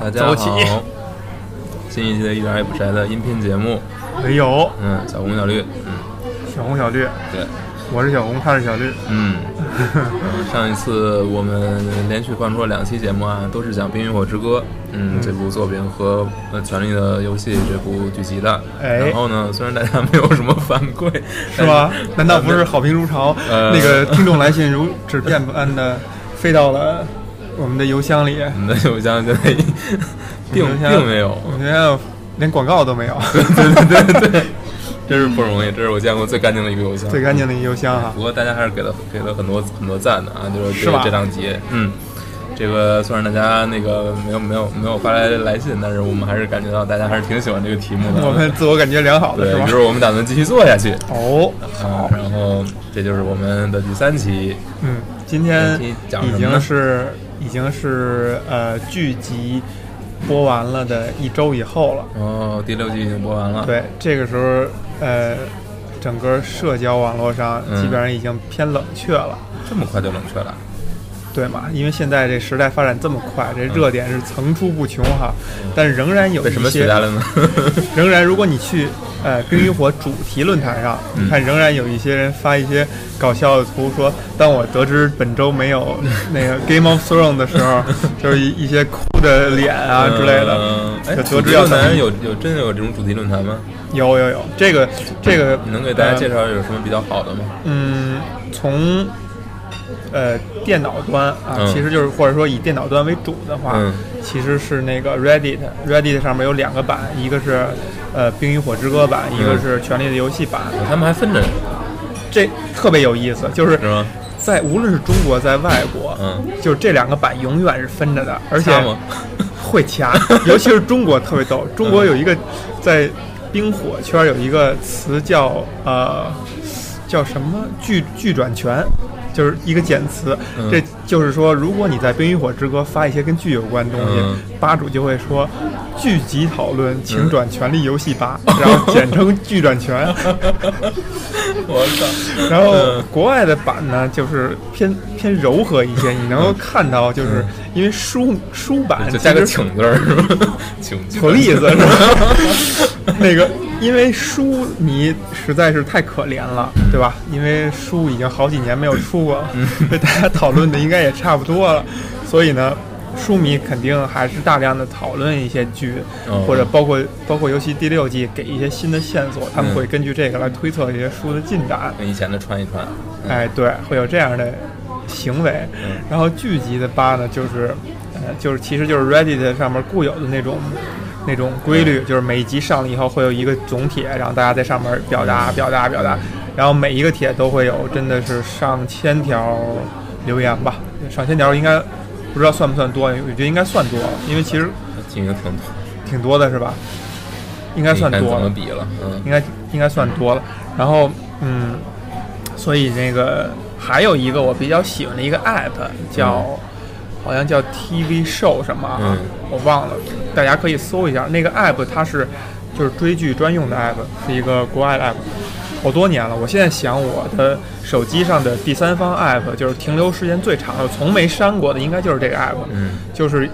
大家好，新一期的一点也不宅的音频节目，没有，嗯，小红小绿，嗯，小红小绿，对，我是小红，他是小绿，嗯，上一次我们连续放出了两期节目啊，都是讲《冰与火之歌》，嗯，这部作品和《呃权力的游戏》这部剧集的，哎，然后呢，虽然大家没有什么反馈，是吧？难道不是好评如潮？那个听众来信如纸片般的飞到了。我们的邮箱里，我们的邮箱现在 并并没有，我们现在连广告都没有。对对对对，真是不容易，这是我见过最干净的一个邮箱，最干净的一个邮箱哈。不过大家还是给了给了很多很多赞的啊，就是这这档节，嗯，这个虽然大家那个没有没有没有发来来信，但是我们还是感觉到大家还是挺喜欢这个题目的。我们自我感觉良好的是吧？就是我们打算继续做下去。哦，好，然后这就是我们的第三期。嗯，今天已经是。已经是呃剧集播完了的一周以后了。哦，第六季已经播完了。对，这个时候呃，整个社交网络上基本上已经偏冷却了。这么快就冷却了？对嘛？因为现在这时代发展这么快，这热点是层出不穷哈。但是仍然有一些，仍然如果你去呃冰与火主题论坛上，你看仍然有一些人发一些搞笑的图，说当我得知本周没有那个 Game of Thrones 的时候，就是一一些哭的脸啊之类的。哎，主题论坛有有真的有这种主题论坛吗？有有有，这个这个，你能给大家介绍有什么比较好的吗？嗯，从。呃，电脑端啊，其实就是或者说以电脑端为主的话，其实是那个 Reddit，Reddit 上面有两个版，一个是呃《冰与火之歌》版，一个是《权力的游戏》版。他们还分着，这特别有意思，就是是在无论是中国在外国，嗯，就是这两个版永远是分着的，而且会掐，尤其是中国特别逗。中国有一个在冰火圈有一个词叫呃叫什么？剧剧转权。就是一个简词，这就是说，如果你在《冰与火之歌》发一些跟剧有关的东西，吧主就会说“剧集讨论，请转《权力游戏吧”，然后简称“剧转权”。我操！然后国外的版呢，就是偏偏柔和一些，你能够看到，就是因为书书版就加个“请”字儿是吧？请举例子是吧？那个。因为书迷实在是太可怜了，对吧？因为书已经好几年没有出过了，所以大家讨论的应该也差不多了。所以呢，书迷肯定还是大量的讨论一些剧，或者包括包括尤其第六季给一些新的线索，他们会根据这个来推测这些书的进展。跟以前的穿一串，哎，对，会有这样的行为。然后剧集的八呢，就是呃，就是其实就是 Reddit 上面固有的那种。那种规律就是每一集上了以后会有一个总帖，然后大家在上面表达表达表达，然后每一个帖都会有真的是上千条留言吧，上千条应该不知道算不算多，我觉得应该算多，因为其实挺挺多，挺多的是吧？应该算多了，比了，嗯，应该应该算多了。然后嗯，所以那个还有一个我比较喜欢的一个 app 叫。好像叫 TV Show 什么啊？我忘了，大家可以搜一下那个 app，它是就是追剧专用的 app，是一个国外的 app，好多年了。我现在想，我的手机上的第三方 app 就是停留时间最长的，从没删过的，应该就是这个 app。嗯，就是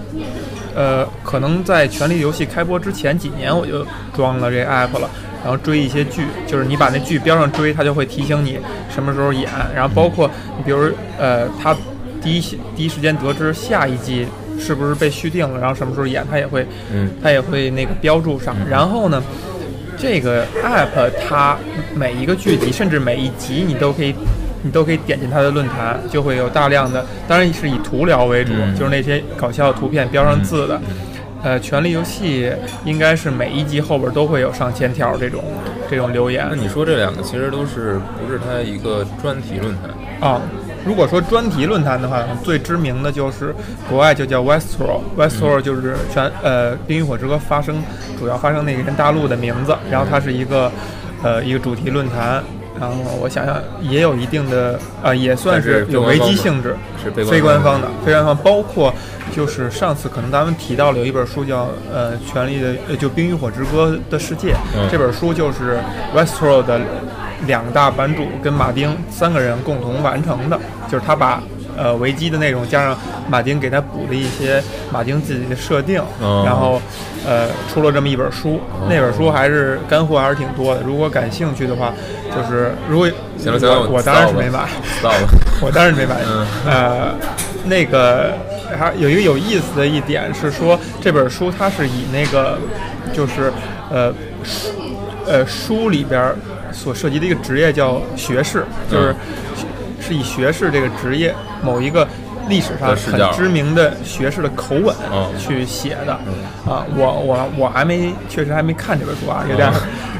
呃，可能在《权力游戏》开播之前几年我就装了这 app 了，然后追一些剧，就是你把那剧标上追，它就会提醒你什么时候演，然后包括你比如呃，它。第一第一时间得知下一季是不是被续订了，然后什么时候演，他也会，嗯，他也会那个标注上。然后呢，这个 app 它每一个剧集，甚至每一集，你都可以，你都可以点进它的论坛，就会有大量的，当然是以图聊为主，就是那些搞笑图片标上字的。呃，权力游戏应该是每一集后边都会有上千条这种这种留言。那你说这两个其实都是不是它一个专题论坛啊？如果说专题论坛的话，最知名的就是国外就叫 Westworld，Westworld 就是全呃《冰与火之歌》发生主要发生那个大陆的名字，然后它是一个呃一个主题论坛，然后我想想也有一定的呃也算是有危机性质，是非官方的，非官方包括就是上次可能咱们提到了有一本书叫呃《权力的呃就冰与火之歌的世界》，这本书就是 Westworld 的。两大版主跟马丁三个人共同完成的，就是他把呃维基的内容，加上马丁给他补的一些马丁自己的设定，然后呃出了这么一本书。那本书还是干货还是挺多的。如果感兴趣的话，就是如果行了行了，我当然是没买，知道了，我当然是没买。呃，那个还有一个有意思的一点是说，这本书它是以那个就是呃书呃书里边。所涉及的一个职业叫学士，就是是以学士这个职业某一个历史上很知名的学士的口吻去写的啊。我我我还没确实还没看这本书啊，有点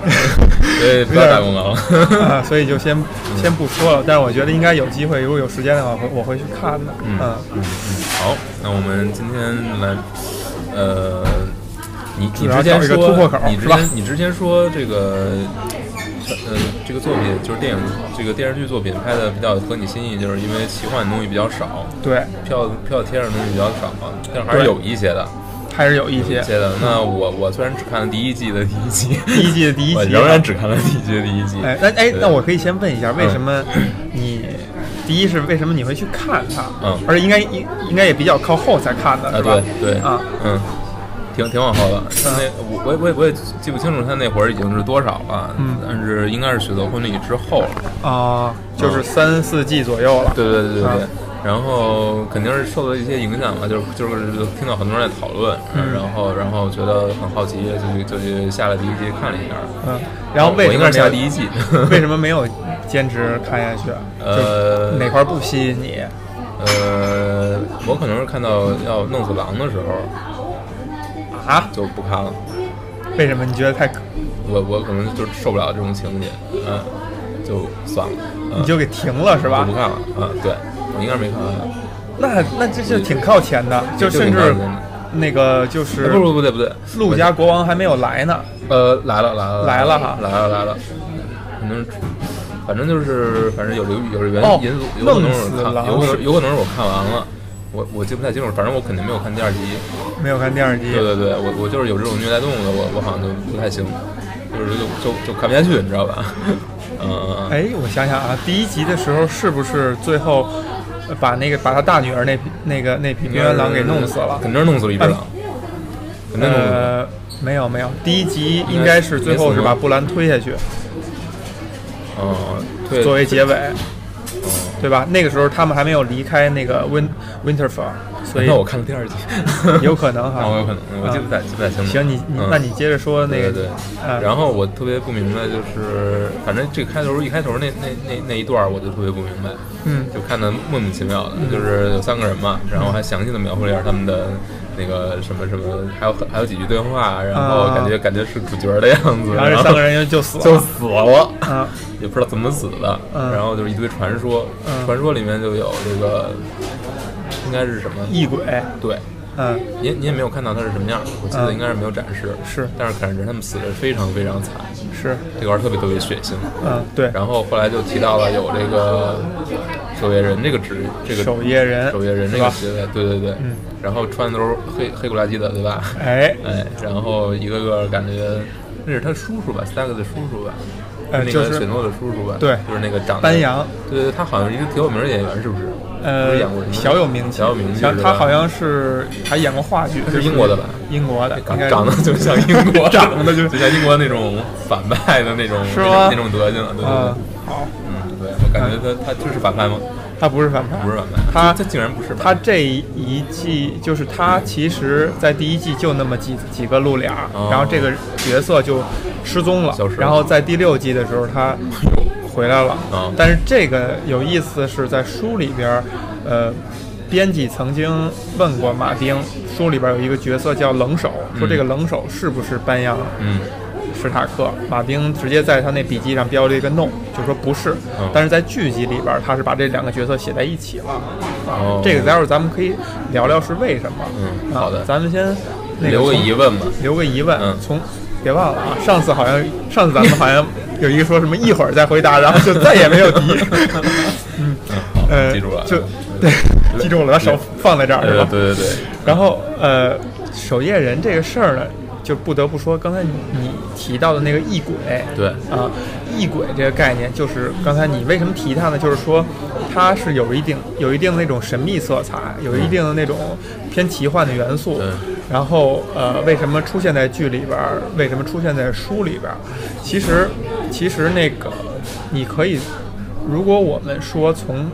对不要打广 啊，所以就先先不说了。但是我觉得应该有机会，如果有时间的话，会我会去看的。嗯嗯嗯。好，那我们今天来呃，你你之前说你之前你之前说这个。呃，这个作品就是电影，这个电视剧作品拍的比较合你心意，就是因为奇幻的东西比较少，对，票票贴上的东西比较少，但是还是有一些的，还是有一些些的。那我我虽然只看了第一季的第一集，第一季的第一 集，仍然只看了第一季的第一集。哎，那哎，那我可以先问一下，为什么你第一是为什么你会去看它？嗯，而且应该应应该也比较靠后才看的，是吧？对对啊，嗯。挺挺往后的，他那我我我也我也记不清楚他那会儿已经是多少了，嗯，但是应该是《血色婚礼》之后了啊，就是三四季左右了。对对对对对，然后肯定是受到一些影响吧，就是就是听到很多人在讨论，然后然后觉得很好奇，就去就去下了第一季看了一下，嗯，然后为什么下第一季？为什么没有坚持看下去？呃，哪块不吸引你？呃，我可能是看到要弄死狼的时候。啊，就不看了。为什么？你觉得太……我我可能就受不了这种情节，嗯，就算了。你就给停了是吧？不看了。嗯，对，我应该没看完。那那这就挺靠前的，就甚至那个就是不不不对不对，陆家国王还没有来呢。呃，来了来了来了哈，来了来了。可能反正就是反正有有有原因素，有可能是看，有可能有可能是我看完了。我我记不太清楚，反正我肯定没有看第二集，没有看第二集。对对对，我我就是有这种虐待动物的，我我好像就不太行，就是就就就看不下去，你知道吧？嗯。哎，我想想啊，第一集的时候是不是最后把那个把他大女儿那那个那匹边缘狼给弄死了？肯定是弄死了一只狼。呃，没有没有，第一集应该是最后是把布兰推下去。哦，作为结尾。对吧？那个时候他们还没有离开那个 Win Winterfell，所以那我看了第二集，有可能哈，我 有可能，我记不太记不太清楚。行，你你那你接着说那个对，然后我特别不明白，就是反正这个开头一开头那那那那一段我就特别不明白，嗯，就看的莫名其妙的，就是有三个人嘛，然后还详细的描绘了一下他们的那个什么什么，还有还有几句对话，然后感觉感觉是主角的样子，然后这三个人就死了，就死了，啊。也不知道怎么死的，然后就是一堆传说，传说里面就有这个，应该是什么异鬼？对，嗯，你你也没有看到他是什么样，我记得应该是没有展示，是，但是感觉他们死的非常非常惨，是，这块特别特别血腥，嗯，对，然后后来就提到了有这个守夜人这个职，这个守夜人，守夜人这个职位，对对对，嗯，然后穿的都是黑黑不拉几的，对吧？哎哎，然后一个个感觉那是他叔叔吧，三个的叔叔吧。呃，那个雪诺的叔叔吧，对，就是那个长班扬，对对，他好像是一个挺有名的演员，是不是？呃，演过？小有名气，小有名气。他好像是还演过话剧，是英国的吧？英国的，长得就像英国，长得就就像英国那种反派的那种？那种德行，对对对。好，感觉他他就是反派吗？他不是反派，不是反派，他他竟然不是。他这一季就是他，其实，在第一季就那么几几个露脸，然后这个角色就失踪了。然后在第六季的时候，他回来了。但是这个有意思是在书里边，呃，编辑曾经问过马丁，书里边有一个角色叫冷手，说这个冷手是不是班扬？嗯。史塔克，马丁直接在他那笔记上标了一个 no，就说不是。但是在剧集里边，他是把这两个角色写在一起了。啊，这个待会儿咱们可以聊聊是为什么。嗯，好的，咱们先留个疑问吧，留个疑问。嗯，从别忘了啊，上次好像上次咱们好像有一个说什么一会儿再回答，然后就再也没有提。嗯，呃，记住了，就对，记住了，把手放在这儿是吧？对对对。然后呃，守夜人这个事儿呢。就不得不说，刚才你提到的那个异轨，对啊，异轨这个概念，就是刚才你为什么提它呢？就是说它是有一定有一定的那种神秘色彩，有一定的那种偏奇幻的元素。然后呃，为什么出现在剧里边？为什么出现在书里边？其实其实那个你可以，如果我们说从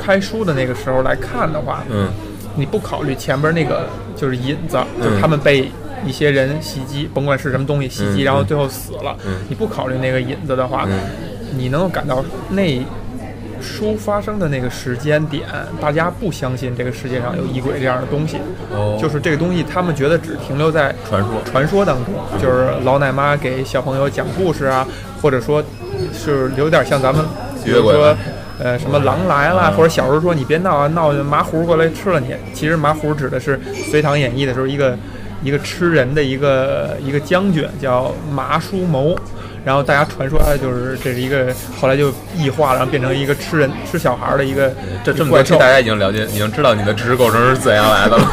开书的那个时候来看的话，嗯，你不考虑前边那个就是引子，就是他们被。一些人袭击，甭管是什么东西袭击，然后最后死了。你不考虑那个引子的话，你能够感到那书发生的那个时间点，大家不相信这个世界上有异鬼这样的东西。哦，就是这个东西，他们觉得只停留在传说传说当中，就是老奶妈给小朋友讲故事啊，或者说是有点像咱们，比如说呃什么狼来了，或者小时候说你别闹啊，闹麻糊过来吃了你。其实麻糊指的是《隋唐演义》的时候一个。一个吃人的一个一个将军叫麻叔谋，然后大家传说他就是这是一个后来就异化了，然后变成一个吃人吃小孩的一个这这么多期大家已经了解，已经知道你的知识构成是怎样来的了。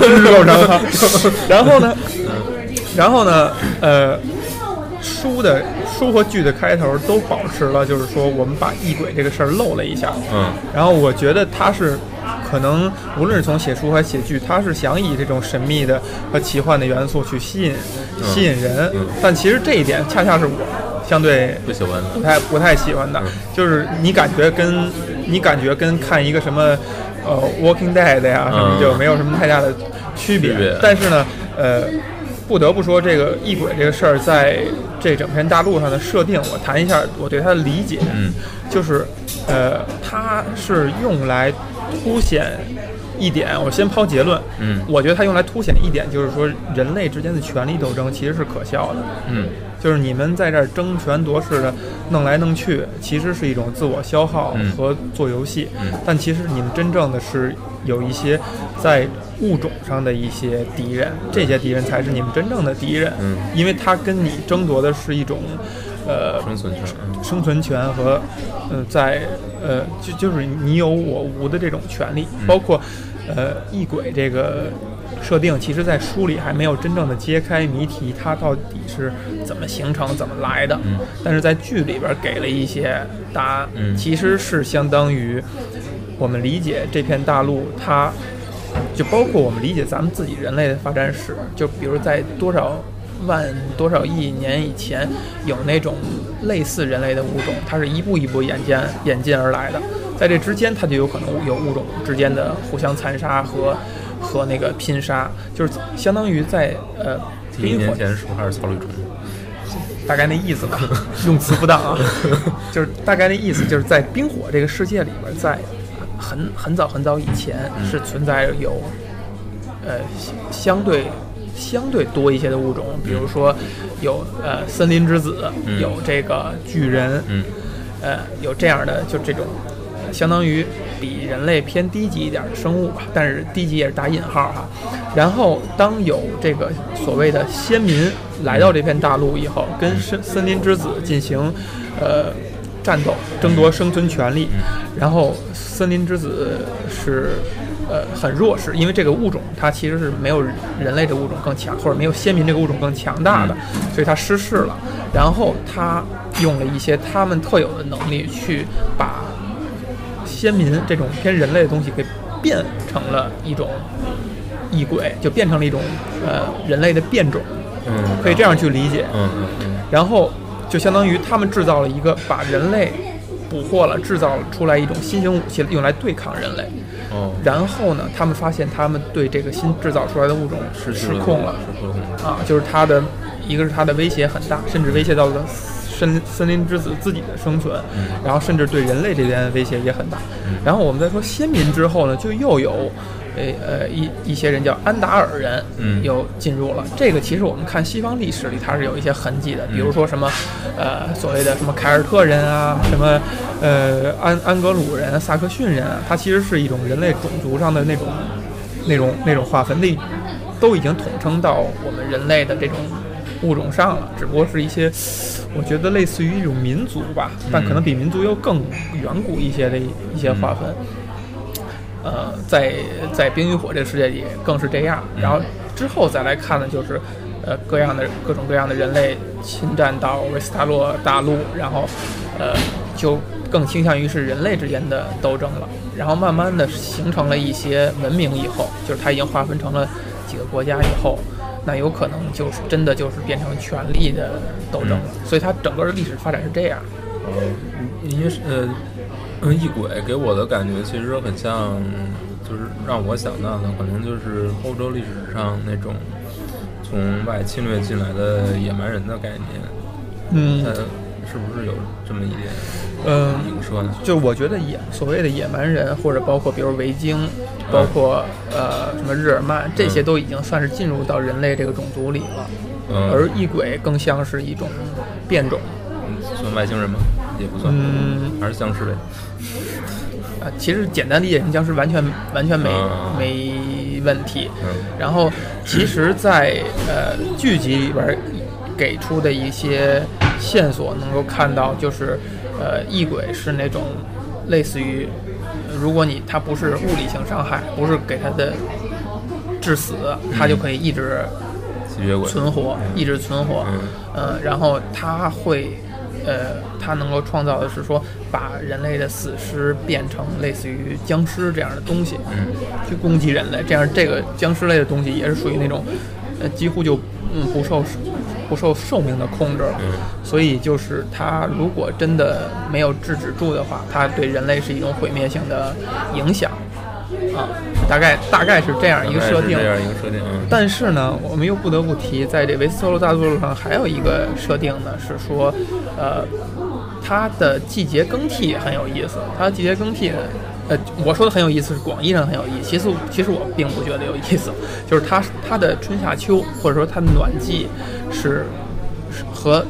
知识构成，然后呢，然后呢，呃，书的书和剧的开头都保持了，就是说我们把异鬼这个事儿漏了一下。嗯，然后我觉得他是。可能无论是从写书还是写剧，他是想以这种神秘的和奇幻的元素去吸引吸引人，但其实这一点恰恰是我相对不喜欢的，不太不太喜欢的，就是你感觉跟你感觉跟看一个什么呃《Walking Dead》呀什么就没有什么太大的区别。但是呢，呃，不得不说这个异鬼这个事儿，在这整片大陆上的设定，我谈一下我对它的理解，就是呃，它是用来。凸显一点，我先抛结论。嗯，我觉得它用来凸显一点，就是说人类之间的权力斗争其实是可笑的。嗯，就是你们在这儿争权夺势的弄来弄去，其实是一种自我消耗和做游戏。嗯，但其实你们真正的是有一些在物种上的一些敌人，这些敌人才是你们真正的敌人。嗯，因为他跟你争夺的是一种。呃，生存权，生存权和，呃，在呃，就就是你有我无的这种权利，包括，呃，异轨这个设定，其实在书里还没有真正的揭开谜题，它到底是怎么形成、怎么来的。嗯，但是在剧里边给了一些答案，嗯，其实是相当于我们理解这片大陆，它就包括我们理解咱们自己人类的发展史，就比如在多少。万多少亿年以前，有那种类似人类的物种，它是一步一步演进演进而来的。在这之间，它就有可能有物种之间的互相残杀和和那个拼杀，就是相当于在呃，一年前是不是还是草履虫？大概那意思吧，用词不当啊，就 是大概那意思，就是在冰火这个世界里边，在很很早很早以前是存在有呃相对。相对多一些的物种，比如说有呃森林之子，有这个巨人，呃有这样的就这种相当于比人类偏低级一点的生物吧，但是低级也是打引号哈。然后当有这个所谓的先民来到这片大陆以后，跟森森林之子进行呃战斗，争夺生存权利，然后森林之子是。呃，很弱势，因为这个物种它其实是没有人类的物种更强，或者没有先民这个物种更强大的，所以它失势了。然后它用了一些他们特有的能力，去把先民这种偏人类的东西给变成了一种异鬼，就变成了一种呃人类的变种。嗯，可以这样去理解。嗯嗯嗯。然后就相当于他们制造了一个把人类捕获了，制造出来一种新型武器，用来对抗人类。哦，然后呢？他们发现他们对这个新制造出来的物种是失控了，失控了啊！就是它的，一个是它的威胁很大，甚至威胁到了森森林之子自己的生存，然后甚至对人类这边威胁也很大。然后我们再说先民之后呢，就又有。诶呃一一些人叫安达尔人，嗯，又进入了这个。其实我们看西方历史里，它是有一些痕迹的，比如说什么，呃，所谓的什么凯尔特人啊，什么，呃，安安格鲁人、萨克逊人啊，它其实是一种人类种族上的那种那种那种划分，那都已经统称到我们人类的这种物种上了。只不过是一些，我觉得类似于一种民族吧，但可能比民族又更远古一些的一些划分。呃，在在冰与火这个世界里更是这样，然后之后再来看的，就是，呃各样的各种各样的人类侵占到维斯塔洛大陆，然后呃就更倾向于是人类之间的斗争了。然后慢慢的形成了一些文明以后，就是它已经划分成了几个国家以后，那有可能就是真的就是变成权力的斗争了。所以它整个的历史发展是这样。嗯，因为是呃。嗯，异鬼给我的感觉其实很像，就是让我想到的，可能就是欧洲历史上那种从外侵略进来的野蛮人的概念。嗯，是不是有这么一点？嗯，影射呢？就我觉得野所谓的野蛮人，或者包括比如维京，包括呃什么日耳曼，这些都已经算是进入到人类这个种族里了。嗯，而异鬼更像是一种变种。算外星人吗？也不算，嗯，还是僵尸类。啊，其实简单理解成僵尸完全完全没没问题。然后，其实，在呃剧集里边给出的一些线索，能够看到，就是呃异鬼是那种类似于，如果你他不是物理性伤害，不是给他的致死，他就可以一直存活，一直存活。嗯，然后他会。呃，它能够创造的是说，把人类的死尸变成类似于僵尸这样的东西，嗯，去攻击人类。这样，这个僵尸类的东西也是属于那种，呃，几乎就嗯不受不受寿命的控制了。嗯，所以就是它如果真的没有制止住的话，它对人类是一种毁灭性的影响。啊，大概大概是这样一个设定，这样一个设定。但是呢，我们又不得不提，在这维斯特洛大陆上还有一个设定呢，是说，呃，它的季节更替很有意思。它的季节更替呢，呃，我说的很有意思是广义上很有意思，其实其实我并不觉得有意思，就是它它的春夏秋或者说它的暖季是是和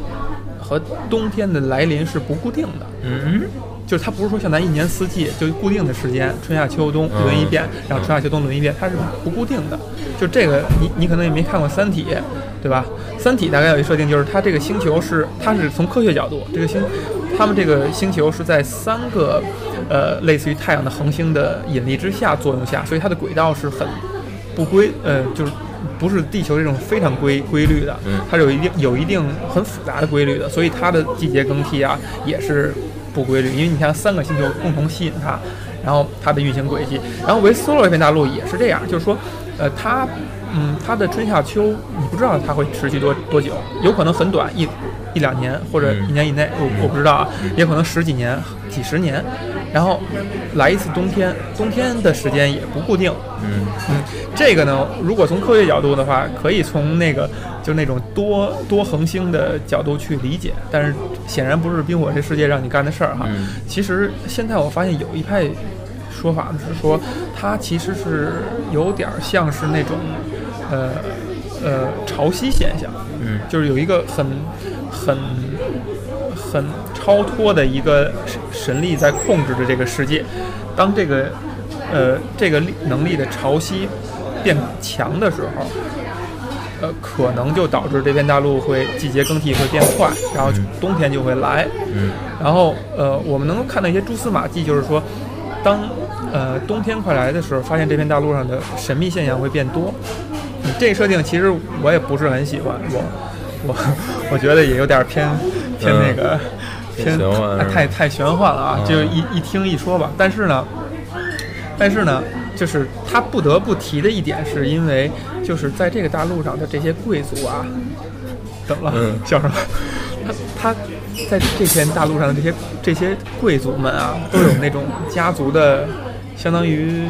和冬天的来临是不固定的。嗯。就是它不是说像咱一年四季就固定的时间，春夏秋冬轮一遍，然后春夏秋冬轮一遍，它是不固定的。就这个，你你可能也没看过《三体》，对吧？《三体》大概有一设定，就是它这个星球是，它是从科学角度，这个星，他们这个星球是在三个，呃，类似于太阳的恒星的引力之下作用下，所以它的轨道是很不规，呃，就是不是地球这种非常规规律的，它是有一定有一定很复杂的规律的，所以它的季节更替啊也是。不规律，因为你像三个星球共同吸引它，然后它的运行轨迹，然后维斯洛这片大陆也是这样，就是说，呃，它，嗯，它的春夏秋，你不知道它会持续多多久，有可能很短，一一两年或者一年以内，我我不知道啊，也可能十几年、几十年，然后来一次冬天，冬天的时间也不固定，嗯嗯，这个呢，如果从科学角度的话，可以从那个。就那种多多恒星的角度去理解，但是显然不是冰火这世界让你干的事儿哈。其实现在我发现有一派说法呢，是说它其实是有点像是那种呃呃潮汐现象，嗯，就是有一个很很很超脱的一个神力在控制着这个世界。当这个呃这个力能力的潮汐变强的时候。呃，可能就导致这片大陆会季节更替会变快，然后冬天就会来。嗯，然后呃，我们能够看到一些蛛丝马迹，就是说，当呃冬天快来的时候，发现这片大陆上的神秘现象会变多。这个设定其实我也不是很喜欢，我我我觉得也有点偏偏那个 偏太太玄幻了啊！就一一听一说吧。但是呢，但是呢。就是他不得不提的一点，是因为就是在这个大陆上的这些贵族啊，怎么了？叫什么？他他在这片大陆上的这些这些贵族们啊，都有那种家族的，相当于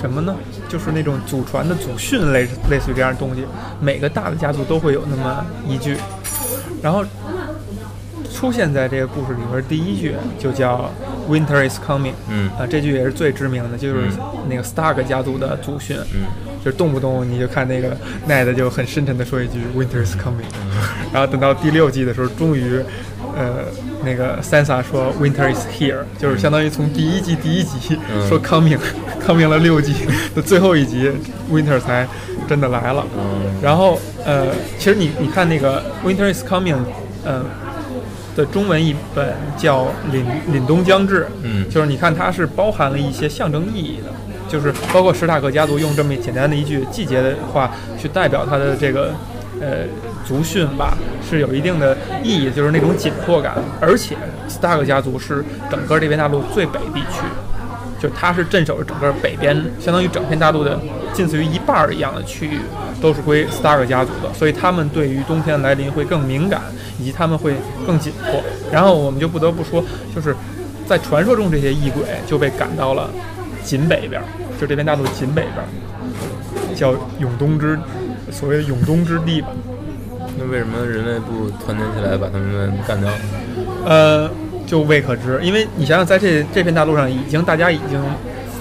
什么呢？就是那种祖传的祖训，类类似于这样的东西。每个大的家族都会有那么一句，然后。出现在这个故事里边，第一句就叫 “Winter is coming”。嗯啊，这句也是最知名的，就是那个 Stark 家族的祖训。嗯，就动不动你就看那个 Ned 就很深沉的说一句 “Winter is coming”。然后等到第六季的时候，终于，呃，那个 Sansa 说 “Winter is here”，就是相当于从第一季第一集说 “coming”，coming 了六季的最后一集，Winter 才真的来了。嗯，然后呃，其实你你看那个 “Winter is coming”，嗯。的中文译本叫“凛凛冬将至”，嗯，就是你看它是包含了一些象征意义的，就是包括史塔克家族用这么简单的一句季节的话去代表它的这个呃族训吧，是有一定的意义，就是那种紧迫感。而且史塔克家族是整个这片大陆最北地区，就他是镇守着整个北边，相当于整片大陆的近似于一半儿一样的区域都是归斯塔克家族的，所以他们对于冬天来临会更敏感，以及他们会更紧迫。然后我们就不得不说，就是在传说中这些异鬼就被赶到了锦北边，就这片大陆锦北边，叫永冬之。所谓的永冬之地吧，那为什么人类不团结起来把他们干掉？呃，就未可知。因为你想想，在这这片大陆上，已经大家已经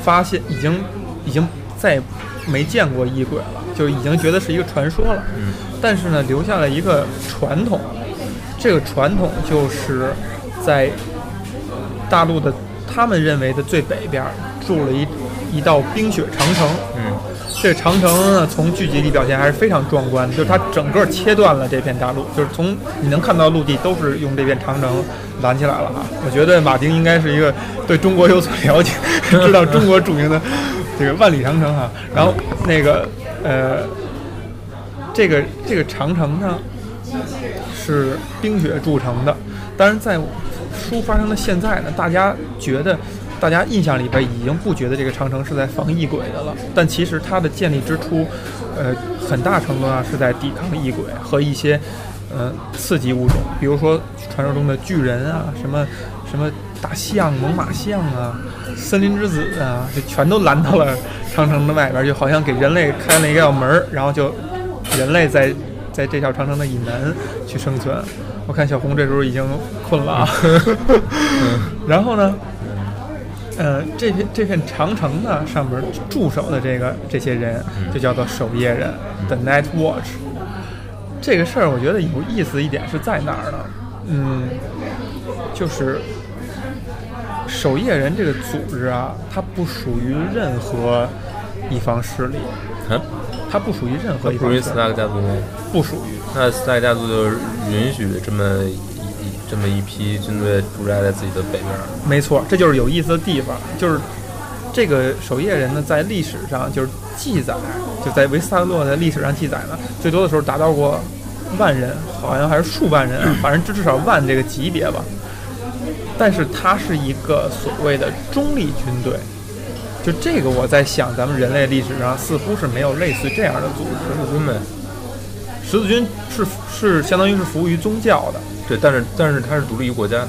发现，已经已经再没见过异鬼了，就已经觉得是一个传说了。嗯。但是呢，留下了一个传统，这个传统就是在大陆的他们认为的最北边筑了一一道冰雪长城。嗯。这长城呢，从剧集里表现还是非常壮观的，就是它整个切断了这片大陆，就是从你能看到陆地都是用这片长城拦起来了哈。我觉得马丁应该是一个对中国有所了解，知道中国著名的这个万里长城哈。然后那个呃，这个这个长城呢是冰雪铸成的，但是在书发生的现在呢，大家觉得。大家印象里边已经不觉得这个长城是在防异鬼的了，但其实它的建立之初，呃，很大程度上是在抵抗异鬼和一些，呃，刺激物种，比如说传说中的巨人啊，什么什么大象、猛犸象啊，森林之子啊，就全都拦到了长城的外边，就好像给人类开了一个门儿，然后就人类在在这条长城的以南去生存。我看小红这时候已经困了啊，然后呢？呃，这片这片长城呢，上面驻守的这个这些人就叫做守夜人，The Night Watch。这个事儿我觉得有意思一点是在哪儿呢？嗯，就是守夜人这个组织啊，它不属于任何一方势力。嗯，它不属于任何一方。属于斯塔克家族吗？不属于。那斯塔克家族就允许这么。这么一批军队驻扎在自己的北边，没错，这就是有意思的地方。就是这个守夜人呢，在历史上就是记载，就在维斯塔洛的历史上记载呢，最多的时候达到过万人，好像还是数万人，反正至至少万这个级别吧。但是它是一个所谓的中立军队，就这个我在想，咱们人类历史上似乎是没有类似这样的组织。十字军呗，十字军是是相当于是服务于宗教的。对，但是但是它是独立于国家的，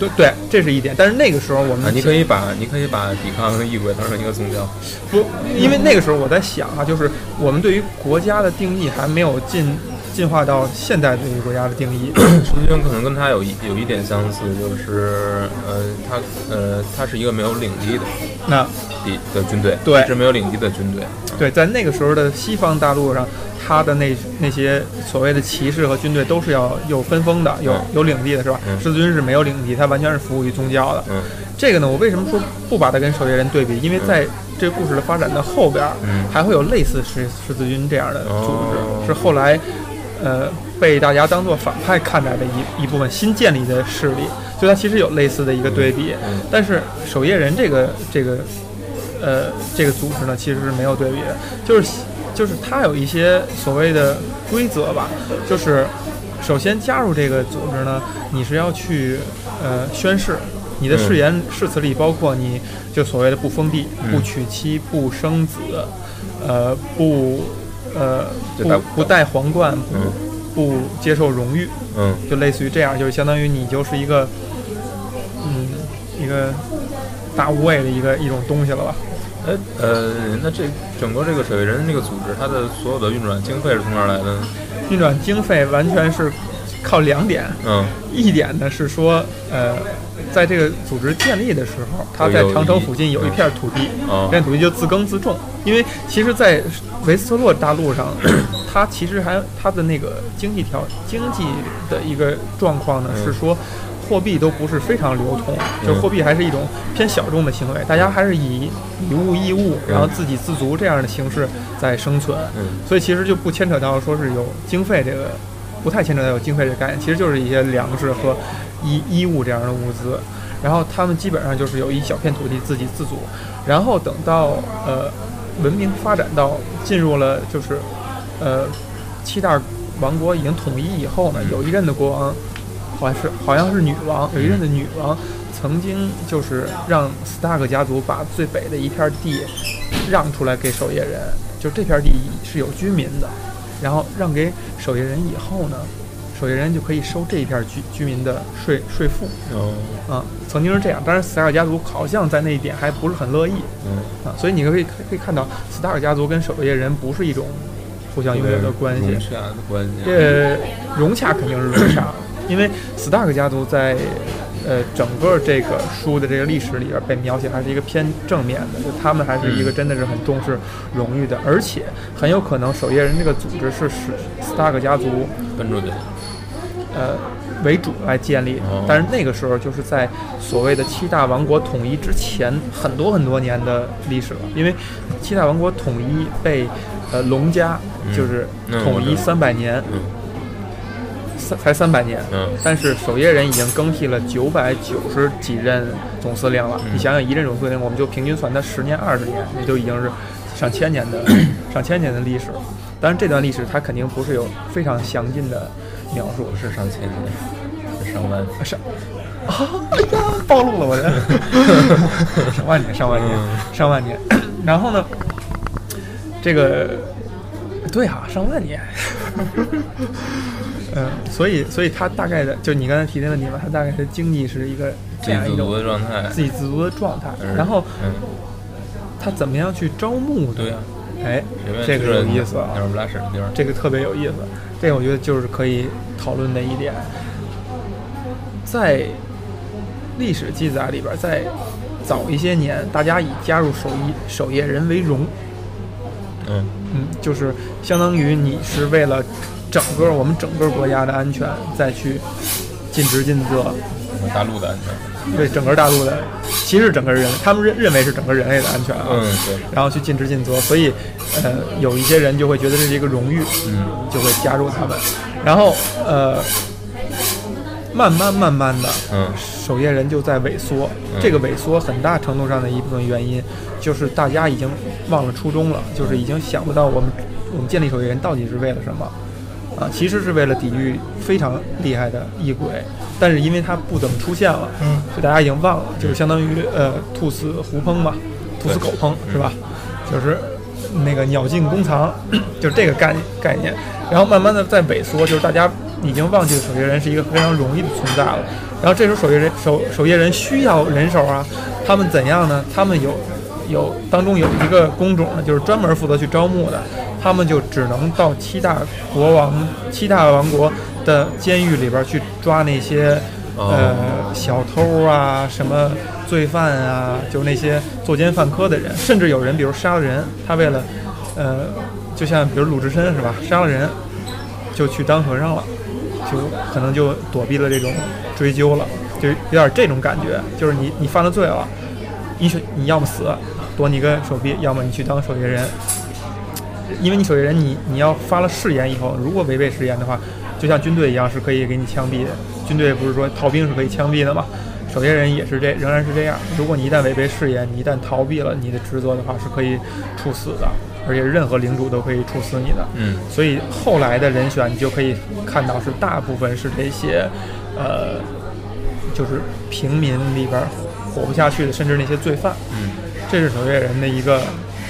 对对，这是一点。但是那个时候我们，你可以把你可以把抵抗异鬼当成一个宗教，不，因为那个时候我在想啊，就是我们对于国家的定义还没有进进化到现代对于国家的定义。十字军可能跟它有一有一点相似，就是呃，它呃，它是一个没有领地的那的的军队，对，是没有领地的军队。对，在那个时候的西方大陆上。他的那那些所谓的骑士和军队都是要有分封的，有有领地的，是吧？十字军是没有领地，他完全是服务于宗教的。嗯，这个呢，我为什么说不把它跟守夜人对比？因为在这个故事的发展的后边，还会有类似十十字军这样的组织，是后来呃被大家当做反派看待的一一部分新建立的势力，就它其实有类似的一个对比。但是守夜人这个这个呃这个组织呢，其实是没有对比的，就是。就是它有一些所谓的规则吧，就是首先加入这个组织呢，你是要去呃宣誓，你的誓言誓词里包括你就所谓的不封地、不娶妻、不生子，呃不呃不不戴皇冠、不不接受荣誉，嗯，就类似于这样，就是相当于你就是一个嗯一个大无畏的一个一种东西了吧。哎，呃，那这整个这个水卫人这个组织，它的所有的运转经费是从哪儿来的呢？运转经费完全是靠两点，嗯，一点呢是说，呃，在这个组织建立的时候，它在长城附近有一片土地，这片土地就自耕自种。因为其实，在维斯特洛大陆上，它其实还它的那个经济条经济的一个状况呢，是说。货币都不是非常流通，就是货币还是一种偏小众的行为，大家还是以以物易物，然后自给自足这样的形式在生存，所以其实就不牵扯到说是有经费这个，不太牵扯到有经费这个概念，其实就是一些粮食和衣衣物这样的物资，然后他们基本上就是有一小片土地自给自足，然后等到呃文明发展到进入了就是呃七大王国已经统一以后呢，有一任的国王，好像是好像是女王，有一任的女王曾经就是让斯塔克家族把最北的一片地让出来给守夜人，就这片地是有居民的，然后让给守夜人以后呢。守夜人就可以收这一片居居民的税税赋。哦，啊，曾经是这样，当然斯塔克家族好像在那一点还不是很乐意。嗯，啊，所以你可以可以看到，斯塔克家族跟守夜人不是一种互相拥有的关系。融洽的关系。呃，融洽肯定是融洽，因为斯塔克家族在呃整个这个书的这个历史里边被描写还是一个偏正面的，就他们还是一个真的是很重视荣誉的，而且很有可能守夜人这个组织是使斯塔克家族跟着的。呃，为主来建立，但是那个时候就是在所谓的七大王国统一之前很多很多年的历史了，因为七大王国统一被呃龙家就是统一三百年，三才三百年，但是守夜人已经更替了九百九十几任总司令了，你想想一任总司令，我们就平均算他十年二十年，那就已经是上千年的上千年的历史了，当然这段历史它肯定不是有非常详尽的。描述是上千年，是上万上啊！哎呀，暴露了我这 上万年，上万年，上万年。然后呢，这个对啊，上万年。嗯，所以，所以他大概的，就你刚才提的问题嘛，他大概的经济是一个这样一种自足的状态，自给自足的状态。然后，他怎么样去招募？对呀。哎，这个有意思啊！这个特别有意思，这个我觉得就是可以讨论的一点。在历史记载里边，在早一些年，大家以加入守夜守夜人为荣。嗯嗯，就是相当于你是为了整个我们整个国家的安全再去尽职尽责。大陆的安全。对整个大陆的，其实整个人，他们认认为是整个人类的安全啊。嗯，对。然后去尽职尽责，所以，呃，有一些人就会觉得这是一个荣誉，嗯，就会加入他们。然后，呃，慢慢慢慢的，嗯，守夜人就在萎缩。这个萎缩很大程度上的一部分原因，就是大家已经忘了初衷了，就是已经想不到我们我们建立守夜人到底是为了什么。啊，其实是为了抵御非常厉害的异鬼，但是因为它不怎么出现了，嗯，所以大家已经忘了，就是相当于呃兔死狐烹嘛，兔死狗烹是吧？就是那个鸟尽弓藏，就是这个概概念。然后慢慢的在萎缩，就是大家已经忘记了守夜人是一个非常容易的存在了。然后这时候守夜人守守夜人需要人手啊，他们怎样呢？他们有有当中有一个工种呢，就是专门负责去招募的。他们就只能到七大国王、七大王国的监狱里边去抓那些呃小偷啊、什么罪犯啊，就是那些作奸犯科的人。甚至有人，比如杀了人，他为了呃，就像比如鲁智深是吧，杀了人就去当和尚了，就可能就躲避了这种追究了，就有点这种感觉。就是你你犯了罪了，你选你要么死，夺你个手臂，要么你去当守夜人。因为你守夜人，你你要发了誓言以后，如果违背誓言的话，就像军队一样是可以给你枪毙的。军队不是说逃兵是可以枪毙的吗？守夜人也是这，仍然是这样。如果你一旦违背誓言，你一旦逃避了你的职责的话，是可以处死的，而且任何领主都可以处死你的。嗯。所以后来的人选，你就可以看到是大部分是这些，呃，就是平民里边活不下去的，甚至那些罪犯。嗯。这是守夜人的一个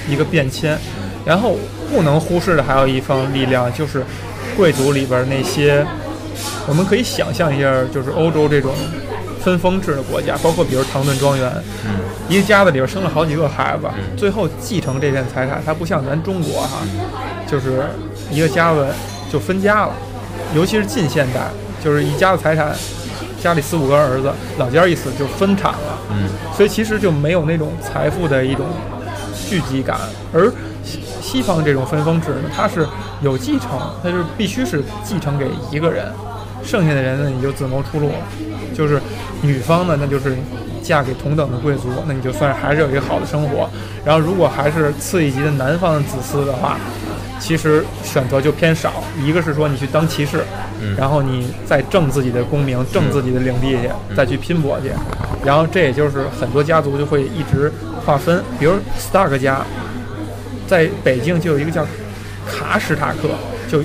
一个变迁。然后不能忽视的还有一方力量，就是贵族里边那些，我们可以想象一下，就是欧洲这种分封制的国家，包括比如唐顿庄园，一个家子里边生了好几个孩子，最后继承这片财产，它不像咱中国哈，就是一个家子就分家了，尤其是近现代，就是一家子财产，家里四五个儿子，老家一死就分产了，嗯所以其实就没有那种财富的一种聚集感，而。西西方这种分封制呢，它是有继承，它是必须是继承给一个人，剩下的人呢你就自谋出路了。就是女方呢，那就是嫁给同等的贵族，那你就算还是有一个好的生活。然后如果还是次一级的男方的子嗣的话，其实选择就偏少。一个是说你去当骑士，然后你再挣自己的功名，挣自己的领地去，再去拼搏去。然后这也就是很多家族就会一直划分，比如 Stark 家。在北京就有一个叫卡史塔克，就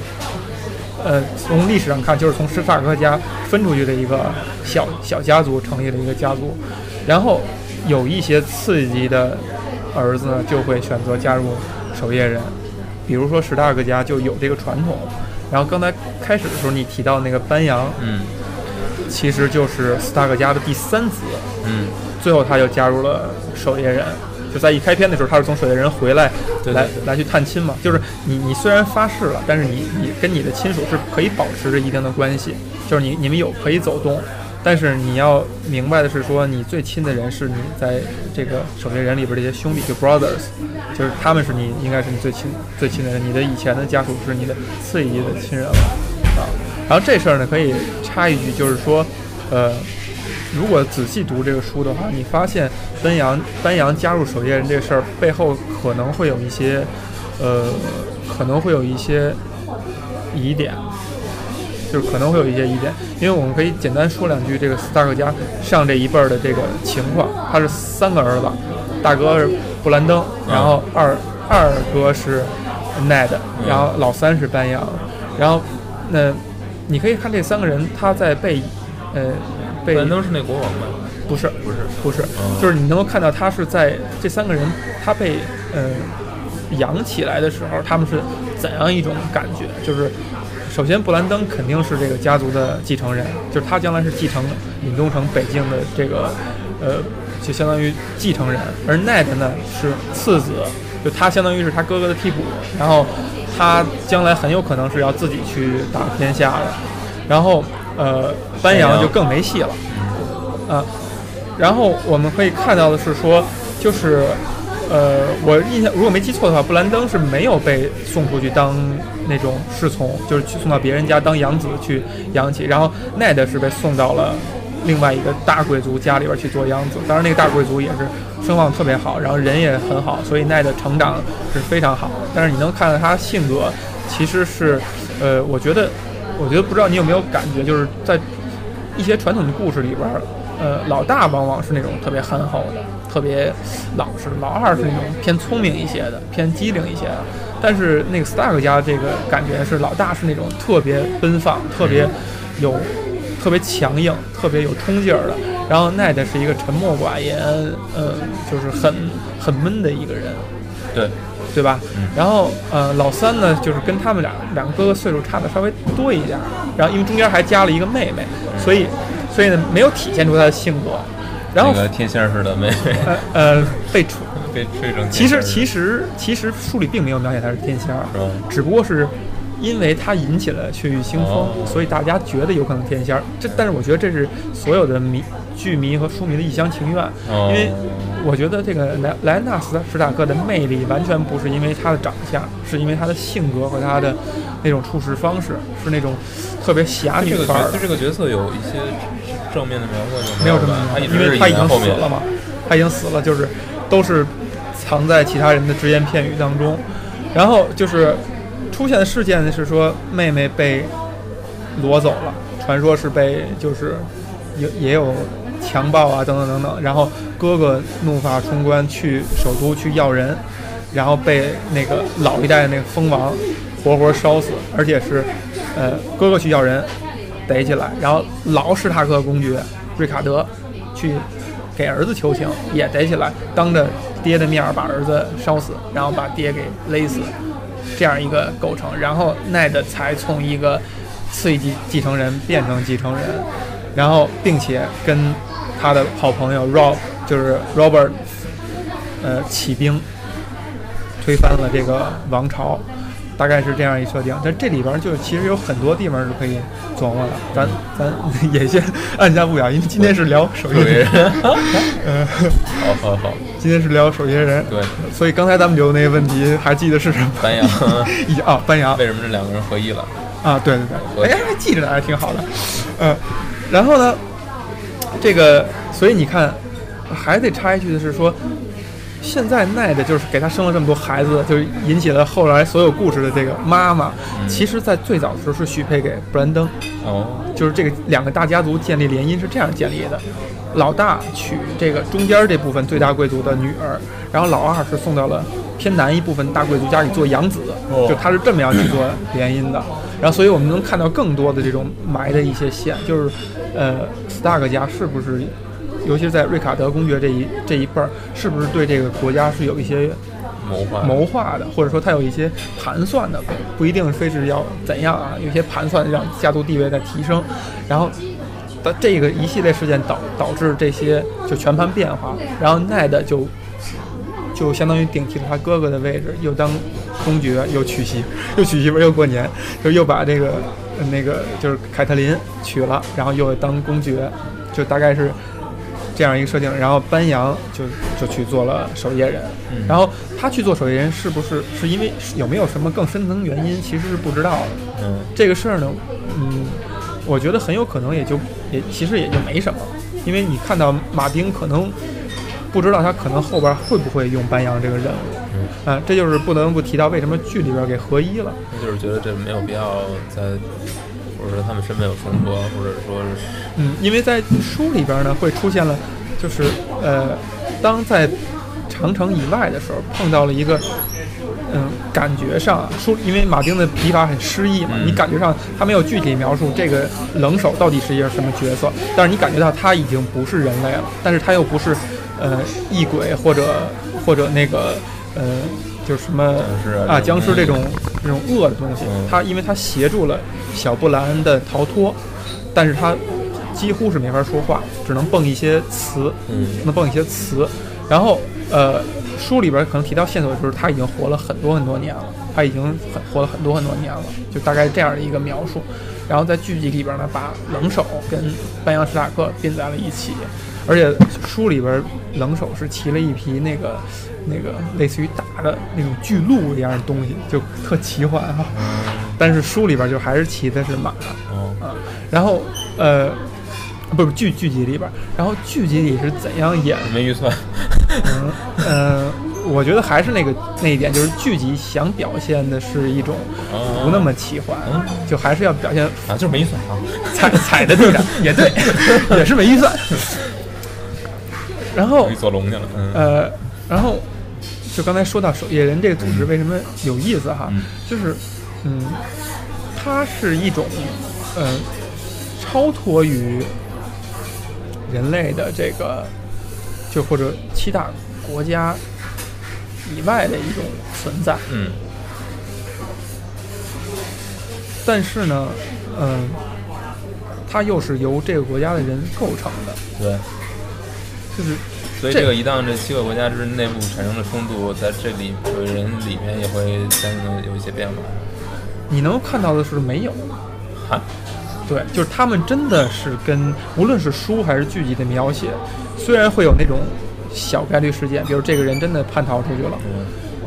呃，从历史上看，就是从史塔克家分出去的一个小小家族成立的一个家族，然后有一些次级的儿子呢，就会选择加入守夜人，比如说史塔克家就有这个传统。然后刚才开始的时候你提到那个班扬，嗯，其实就是斯塔克家的第三子，嗯，最后他就加入了守夜人。就在一开篇的时候，他是从守夜人回来，来来去探亲嘛。就是你你虽然发誓了，但是你你跟你的亲属是可以保持着一定的关系，就是你你们有可以走动，但是你要明白的是说，你最亲的人是你在这个守夜人里边这些兄弟，就 brothers，就是他们是你应该是你最亲最亲的人，你的以前的家属是你的次一级的亲人了啊。然后这事儿呢，可以插一句，就是说，呃。如果仔细读这个书的话，你发现班扬班扬加入守夜人这事儿背后可能会有一些，呃，可能会有一些疑点，就是可能会有一些意见。因为我们可以简单说两句这个斯塔克家上这一辈儿的这个情况。他是三个儿子，大哥是布兰登，然后二二哥是 Ned，然后老三是班扬。然后那你可以看这三个人他在被呃。布兰登是那国王吗？不是，不是，不是，就是你能够看到他是在这三个人他被呃养起来的时候，他们是怎样一种感觉？就是首先布兰登肯定是这个家族的继承人，就是他将来是继承尹东城北境的这个呃，就相当于继承人。而奈特呢是次子，就他相当于是他哥哥的替补，然后他将来很有可能是要自己去打天下的，然后。呃，班扬就更没戏了，啊，然后我们可以看到的是说，就是，呃，我印象如果没记错的话，布兰登是没有被送出去当那种侍从，就是去送到别人家当养子去养起，然后奈德是被送到了另外一个大贵族家里边去做养子，当然那个大贵族也是声望特别好，然后人也很好，所以奈德成长是非常好，但是你能看到他性格其实是，呃，我觉得。我觉得不知道你有没有感觉，就是在一些传统的故事里边，呃，老大往往是那种特别憨厚的、特别老实；老二是那种偏聪明一些的、偏机灵一些的。但是那个 Stark 家这个感觉是老大是那种特别奔放、特别有、特别强硬、特别有冲劲儿的。然后 Ned 是一个沉默寡言，呃，就是很很闷的一个人。对。对吧？然后呃，老三呢，就是跟他们俩两个哥哥岁数差的稍微多一点，然后因为中间还加了一个妹妹，所以所以呢没有体现出他的性格。然后那个天仙似的妹妹，呃，被吹被吹成。其实其实其实书里并没有描写他是天仙儿，只不过是。因为他引起了血雨腥风，所以大家觉得有可能天仙儿。这，但是我觉得这是所有的迷剧迷和书迷的一厢情愿。因为我觉得这个莱莱纳斯史塔克的魅力完全不是因为他的长相，是因为他的性格和他的那种处事方式，是那种特别侠女范儿。对这个角色有一些正面的描绘没有什么，因为他已经死了嘛，他已经死了，就是都是藏在其他人的只言片语当中，然后就是。出现的事件呢是说妹妹被掳走了，传说是被就是有也有强暴啊等等等等，然后哥哥怒发冲冠去首都去要人，然后被那个老一代的那个蜂王活活烧死，而且是呃哥哥去要人逮起来，然后老史塔克公爵瑞卡德去给儿子求情也逮起来，当着爹的面把儿子烧死，然后把爹给勒死。这样一个构成，然后奈德才从一个次一级继承人变成继承人，然后并且跟他的好朋友 Rob 就是 Robert，呃，起兵推翻了这个王朝。大概是这样一设定，但这里边就其实有很多地方是可以琢磨的。咱咱 也先按下不表，因为今天是聊守夜人。嗯，好好好，今天是聊守夜人。对，所以刚才咱们留的那个问题还记得是什么？班扬。啊，班扬。为什么这两个人合一了？啊，对对对。哎，还记着呢，还挺好的。嗯，然后呢，这个，所以你看，还得插一句的是说，现在奈的就是给他生了这么多孩子，就引起了后来所有故事的这个妈妈。其实，在最早的时候是许配给布兰登。哦，就是这个两个大家族建立联姻是这样建立的：老大娶这个中间这部分最大贵族的女儿，然后老二是送到了偏南一部分大贵族家里做养子。就他是这么样去做联姻的。然后，所以我们能看到更多的这种埋的一些线，就是呃，斯大克家是不是？尤其是在瑞卡德公爵这一这一辈儿，是不是对这个国家是有一些谋划谋划的，或者说他有一些盘算的？不一定非是要怎样啊，有些盘算让家族地位在提升。然后，的这个一系列事件导导致这些就全盘变化。然后奈德就就相当于顶替了他哥哥的位置，又当公爵，又娶媳，又娶媳妇，又过年，就又把这个那个就是凯特琳娶了，然后又当公爵，就大概是。这样一个设定，然后班扬就就去做了守夜人，然后他去做守夜人是不是是因为有没有什么更深层原因，其实是不知道的。嗯，这个事儿呢，嗯，我觉得很有可能也就也其实也就没什么，因为你看到马丁可能不知道他可能后边会不会用班扬这个任务，嗯，啊，这就是不能不提到为什么剧里边给合一了，那就是觉得这没有必要在。或者说他们身份有重合，或者说是，嗯，因为在书里边呢，会出现了，就是呃，当在长城以外的时候，碰到了一个，嗯，感觉上书，因为马丁的笔法很诗意嘛，你感觉上他没有具体描述这个冷手到底是一个什么角色，但是你感觉到他已经不是人类了，但是他又不是呃异鬼或者或者那个呃。就是什么啊，僵尸这种这种恶的东西，他因为他协助了小布兰的逃脱，但是他几乎是没法说话，只能蹦一些词，能蹦一些词。然后呃，书里边可能提到线索就是他已经活了很多很多年了，他已经很活了很多很多年了，就大概这样的一个描述。然后在剧集里边呢，把冷手跟班扬史塔克并在了一起，而且书里边冷手是骑了一匹那个。那个类似于大的那种巨鹿一样的东西，就特奇幻哈。但是书里边就还是骑的是马。啊，然后呃，不是剧剧集里边，然后剧集里是怎样演？没预算。嗯嗯，我觉得还是那个那一点，就是剧集想表现的是一种不那么奇幻，就还是要表现啊，就是没预算啊，踩踩在地上也对，也是没预算。然后做龙去了，呃。然后，就刚才说到守夜人这个组织为什么有意思哈？就是，嗯，它是一种，呃，超脱于人类的这个，就或者七大国家以外的一种存在。嗯。但是呢，嗯，它又是由这个国家的人构成的。对。就是。所以这个一旦这七个国家之内部产生了冲突，在这里人里面也会相应的有一些变化。你能看到的是没有？哈，对，就是他们真的是跟无论是书还是剧集的描写，虽然会有那种小概率事件，比如这个人真的叛逃出去了，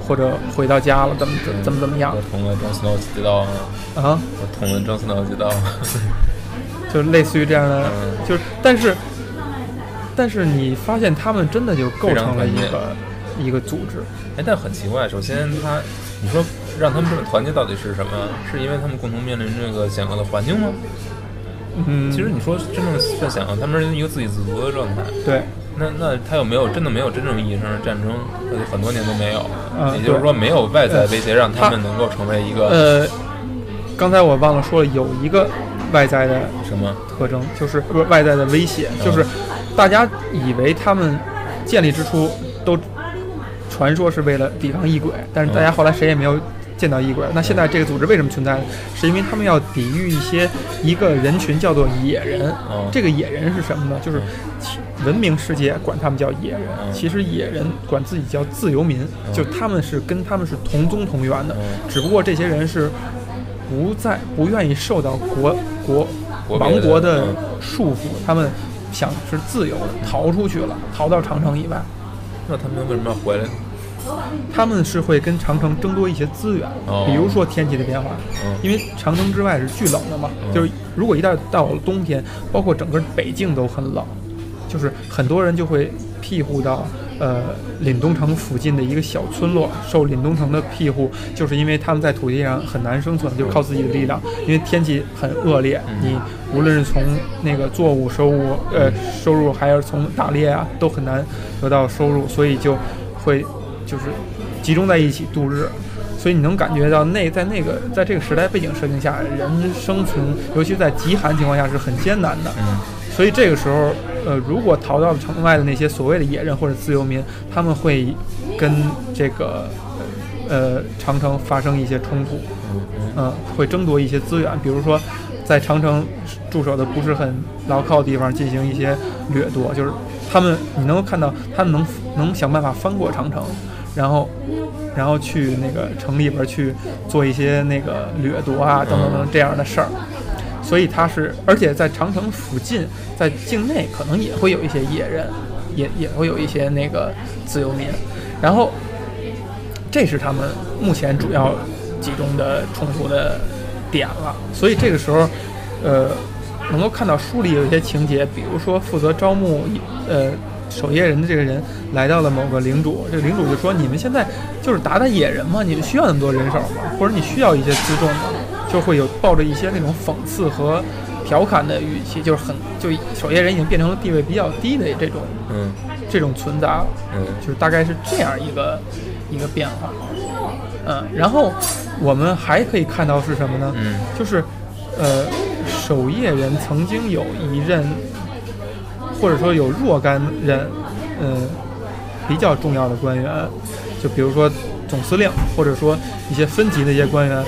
或者回到家了，怎么怎怎么怎么样？我捅了张思诺几刀啊！我捅了张思诺几刀，就类似于这样的，就是但是。但是你发现他们真的就构成了一个一个组织，哎，但很奇怪。首先，他你说让他们这么团结，到底是什么？是因为他们共同面临这个险恶的环境吗？嗯，其实你说真正在想，他们是一个自给自足的状态。对，那那他有没有真的没有真正意义上的战争？很多年都没有。也就是说，没有外在威胁让他们能够成为一个。呃，刚才我忘了说了，有一个外在的什么特征，就是外在的威胁，就是。大家以为他们建立之初都传说是为了抵抗异鬼，但是大家后来谁也没有见到异鬼。那现在这个组织为什么存在？是因为他们要抵御一些一个人群叫做野人。这个野人是什么呢？就是文明世界管他们叫野人，其实野人管自己叫自由民，就他们是跟他们是同宗同源的，只不过这些人是不再不愿意受到国国王国的束缚，他们。想是自由的，逃出去了，逃到长城以外。那他们为什么要回来呢？他们是会跟长城争夺一些资源，比如说天气的变化。因为长城之外是巨冷的嘛，就是如果一旦到了冬天，包括整个北境都很冷，就是很多人就会庇护到呃凛东城附近的一个小村落，受凛东城的庇护，就是因为他们在土地上很难生存，就靠自己的力量，因为天气很恶劣，你无论是从那个作物收入，呃收入，还是从打猎啊，都很难得到收入，所以就会就是集中在一起度日。所以你能感觉到那在那个在这个时代背景设定下，人生存，尤其在极寒情况下是很艰难的。嗯。所以这个时候，呃，如果逃到城外的那些所谓的野人或者自由民，他们会跟这个呃长城发生一些冲突。嗯。会争夺一些资源，比如说在长城驻守的不是很牢靠的地方进行一些掠夺，就是他们你能够看到他们能能想办法翻过长城。然后，然后去那个城里边去做一些那个掠夺啊，等等等这样的事儿。所以他是，而且在长城附近，在境内可能也会有一些野人，也也会有一些那个自由民。然后，这是他们目前主要集中的冲突的点了。所以这个时候，呃，能够看到书里有一些情节，比如说负责招募，呃。守夜人的这个人来到了某个领主，这个领主就说：“你们现在就是打打野人吗？你们需要那么多人手吗？或者你需要一些辎重吗？”就会有抱着一些那种讽刺和调侃的语气，就是很就守夜人已经变成了地位比较低的这种嗯这种存在了，嗯，就是大概是这样一个一个变化，嗯，然后我们还可以看到是什么呢？嗯，就是呃守夜人曾经有一任。或者说有若干人，嗯，比较重要的官员，就比如说总司令，或者说一些分级的一些官员，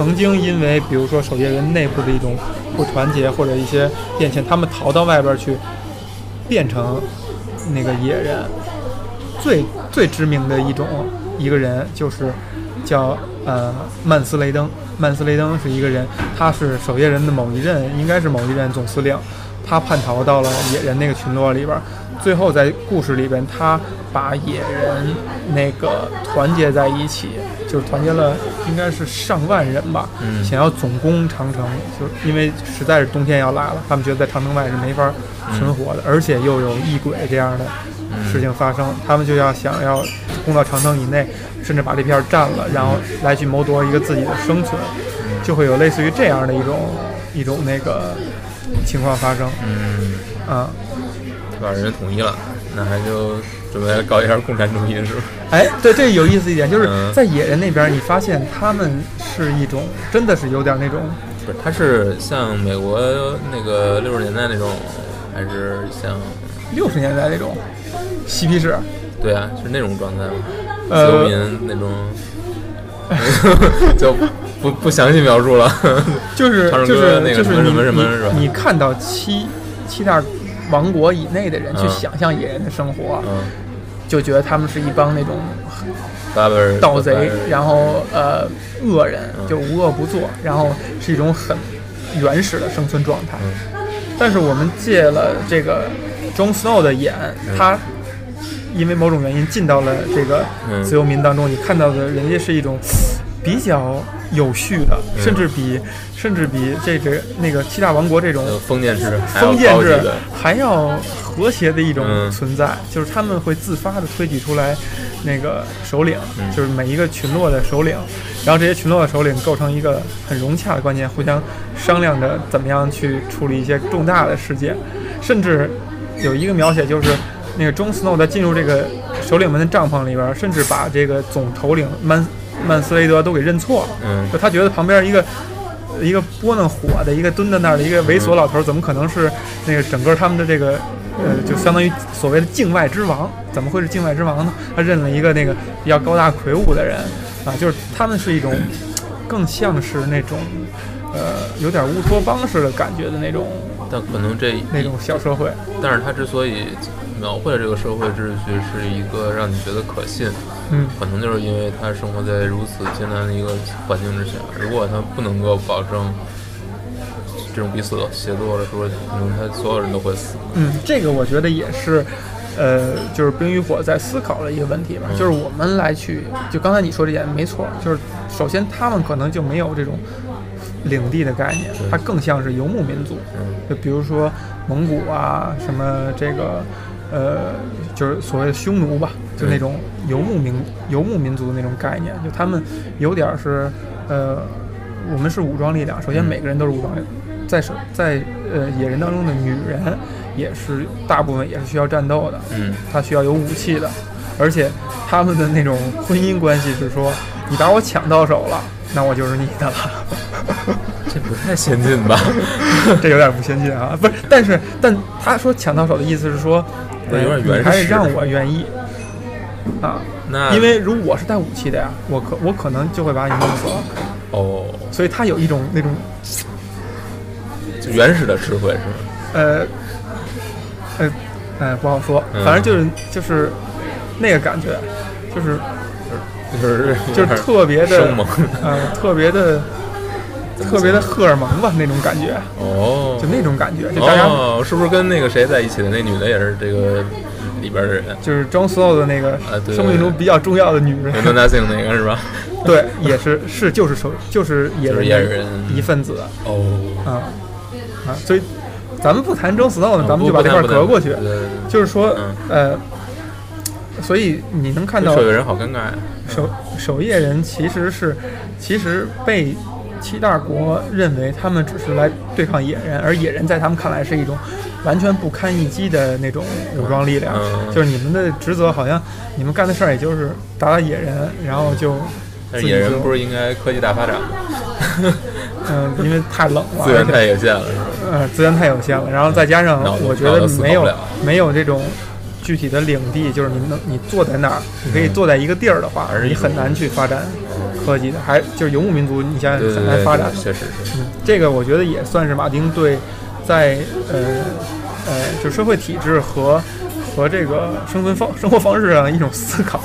曾经因为比如说守夜人内部的一种不团结或者一些变迁，他们逃到外边去，变成那个野人。最最知名的一种一个人就是叫呃曼斯雷登。曼斯雷登是一个人，他是守夜人的某一任，应该是某一任总司令。他叛逃到了野人那个群落里边，最后在故事里边，他把野人那个团结在一起，就是团结了应该是上万人吧，想要总攻长城，就因为实在是冬天要来了，他们觉得在长城外是没法存活的，而且又有异鬼这样的事情发生，他们就要想要攻到长城以内，甚至把这片占了，然后来去谋夺一个自己的生存，就会有类似于这样的一种一种那个。情况发生，嗯，啊，把人统一了，那还就准备搞一下共产主义是吧？哎，对，这有意思一点，就是在野人那边，你发现他们是一种，真的是有点那种，不是，他是像美国那个六十年代那种，还是像六十年代那种嬉皮士？对啊，是那种状态吗？自由民那种。就不不详细描述了，就是就是那个什么什么什么是吧？你看到七七大王国以内的人去想象野人的生活，就觉得他们是一帮那种盗贼，然后呃恶人，就无恶不作，然后是一种很原始的生存状态。但是我们借了这个 Jon Snow 的眼，他。因为某种原因进到了这个自由民当中，你看到的人家是一种比较有序的，甚至比甚至比这个那个七大王国这种封建制封建制还要和谐的一种存在，就是他们会自发的推举出来那个首领，就是每一个群落的首领，然后这些群落的首领构成一个很融洽的关键，互相商量着怎么样去处理一些重大的事件，甚至有一个描写就是。那个中斯诺在进入这个首领们的帐篷里边，甚至把这个总头领曼曼斯雷德都给认错了。嗯，就他觉得旁边一个一个拨弄火的一个蹲在那儿的一个猥琐老头，怎么可能是那个整个他们的这个呃，就相当于所谓的境外之王？怎么会是境外之王呢？他认了一个那个比较高大魁梧的人啊，就是他们是一种更像是那种呃有点乌托邦式的感觉的那种。但可能这那种小社会，但是他之所以。描绘这个社会秩序是一个让你觉得可信，嗯，可能就是因为他生活在如此艰难的一个环境之下。如果他不能够保证这种彼此协作的时候，可能他所有人都会死。嗯，这个我觉得也是，呃，就是《冰与火》在思考的一个问题吧。就是我们来去，就刚才你说这点没错，就是首先他们可能就没有这种领地的概念，它更像是游牧民族。就比如说蒙古啊，什么这个。呃，就是所谓的匈奴吧，就那种游牧民游牧民族的那种概念，就他们有点是呃，我们是武装力量，首先每个人都是武装力量，在在呃野人当中的女人也是大部分也是需要战斗的，嗯，她需要有武器的，而且他们的那种婚姻关系是说，你把我抢到手了，那我就是你的了。这不太先进吧？这有点不先进啊！不是，但是，但他说抢到手的意思是说，有点原始，还得让我愿意啊？那因为如果我是带武器的呀，我可我可能就会把你弄死了。哦，所以他有一种那种原始的智慧是吗？呃，呃，呃，不好说，反正就是就是那个感觉，就是就是就是特别的生猛，呃，特别的。特别的荷尔蒙吧，那种感觉哦，就那种感觉，就大家是不是跟那个谁在一起的那女的也是这个里边的人？就是装所有的那个生命中比较重要的女人。No Nothing 那个是吧？对，也是是就是说就是野人一份子哦啊啊，所以咱们不谈 Jon Snow 呢，咱们就把这块隔过去。就是说呃，所以你能看到守夜人好尴尬呀。守守夜人其实是其实被。七大国认为他们只是来对抗野人，而野人在他们看来是一种完全不堪一击的那种武装力量。就是你们的职责，好像你们干的事儿也就是打打野人，然后就。野人不是应该科技大发展吗？嗯，因为太冷了，资源太有限了，是吧？嗯，资源太有限了，然后再加上我觉得没有没有这种。具体的领地就是你能你坐在那儿，你可以坐在一个地儿的话，你很难去发展科技的。还就是游牧民族，你想想很难发展。确实是。嗯，这个我觉得也算是马丁对在呃呃就社会体制和和这个生存方生活方式上的一种思考。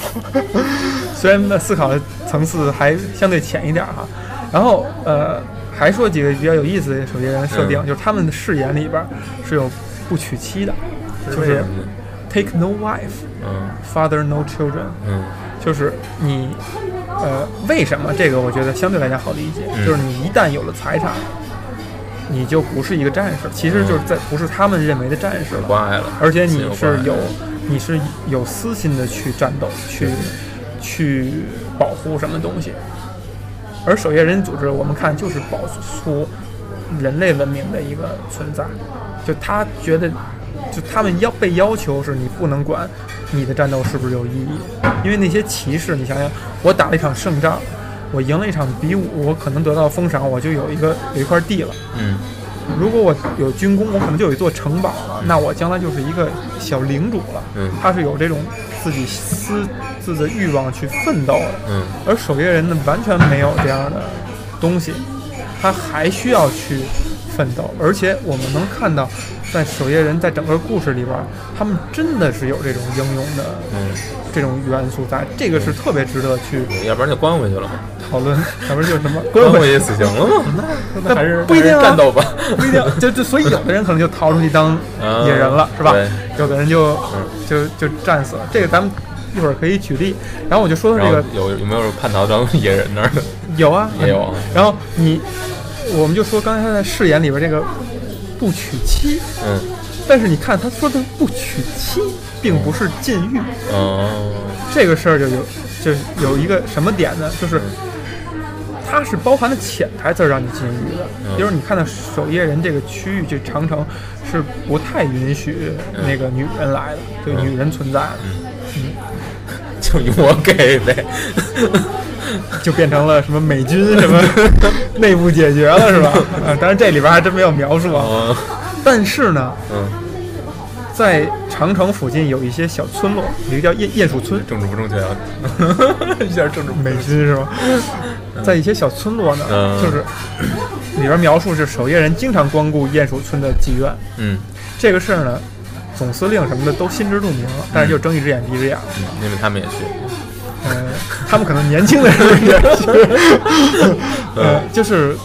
虽然那思考的层次还相对浅一点哈。然后呃还说几个比较有意思的手机人设定，就是他们的誓言里边是有不娶妻的，就是。Take no wife, 嗯 father no children。嗯，就是你，呃，为什么这个？我觉得相对来讲好理解，就是你一旦有了财产，你就不是一个战士，其实就是在不是他们认为的战士了，而且你是有你是有私心的去战斗，去去保护什么东西。而守夜人组织，我们看就是保护人类文明的一个存在，就他觉得。就他们要被要求是你不能管你的战斗是不是有意义，因为那些骑士，你想想，我打了一场胜仗，我赢了一场比武，我可能得到封赏，我就有一个有一块地了。嗯，如果我有军功，我可能就有一座城堡了，那我将来就是一个小领主了。嗯，他是有这种自己私自的欲望去奋斗的。嗯，而守夜人呢，完全没有这样的东西，他还需要去奋斗，而且我们能看到。在守夜人在整个故事里边，他们真的是有这种英勇的，嗯，这种元素在，这个是特别值得去，要不然就关回去了嘛，讨论，要不然就什么关回去死刑了吗？那那还是不一定战斗吧，不一定，就就所以有的人可能就逃出去当野人了，是吧？有的人就就就战死了。这个咱们一会儿可以举例。然后我就说到这个，有有没有叛逃当野人那儿的？有啊，也有。然后你，我们就说刚才他在誓言里边这个。不娶妻，嗯，但是你看他说的不娶妻，并不是禁欲，哦，这个事儿就有就有一个什么点呢？就是它是包含了潜台词让你禁欲的，就是你看到守夜人这个区域，这长城是不太允许那个女人来的，就女人存在的，嗯，就由我给呗。就变成了什么美军什么 内部解决了是吧？啊，当然这里边还真没有描述啊。但是呢，嗯，在长城附近有一些小村落，一个叫鼹鼹鼠村。政治不正确啊！一下政治美军是吧？在一些小村落呢，就是里边描述是守夜人经常光顾鼹鼠村的妓院。嗯，这个事儿呢，总司令什么的都心知肚明，但是就睁一只眼闭一只眼。嗯，因为他们也去。嗯，他们可能年轻的时候也去，呃，就是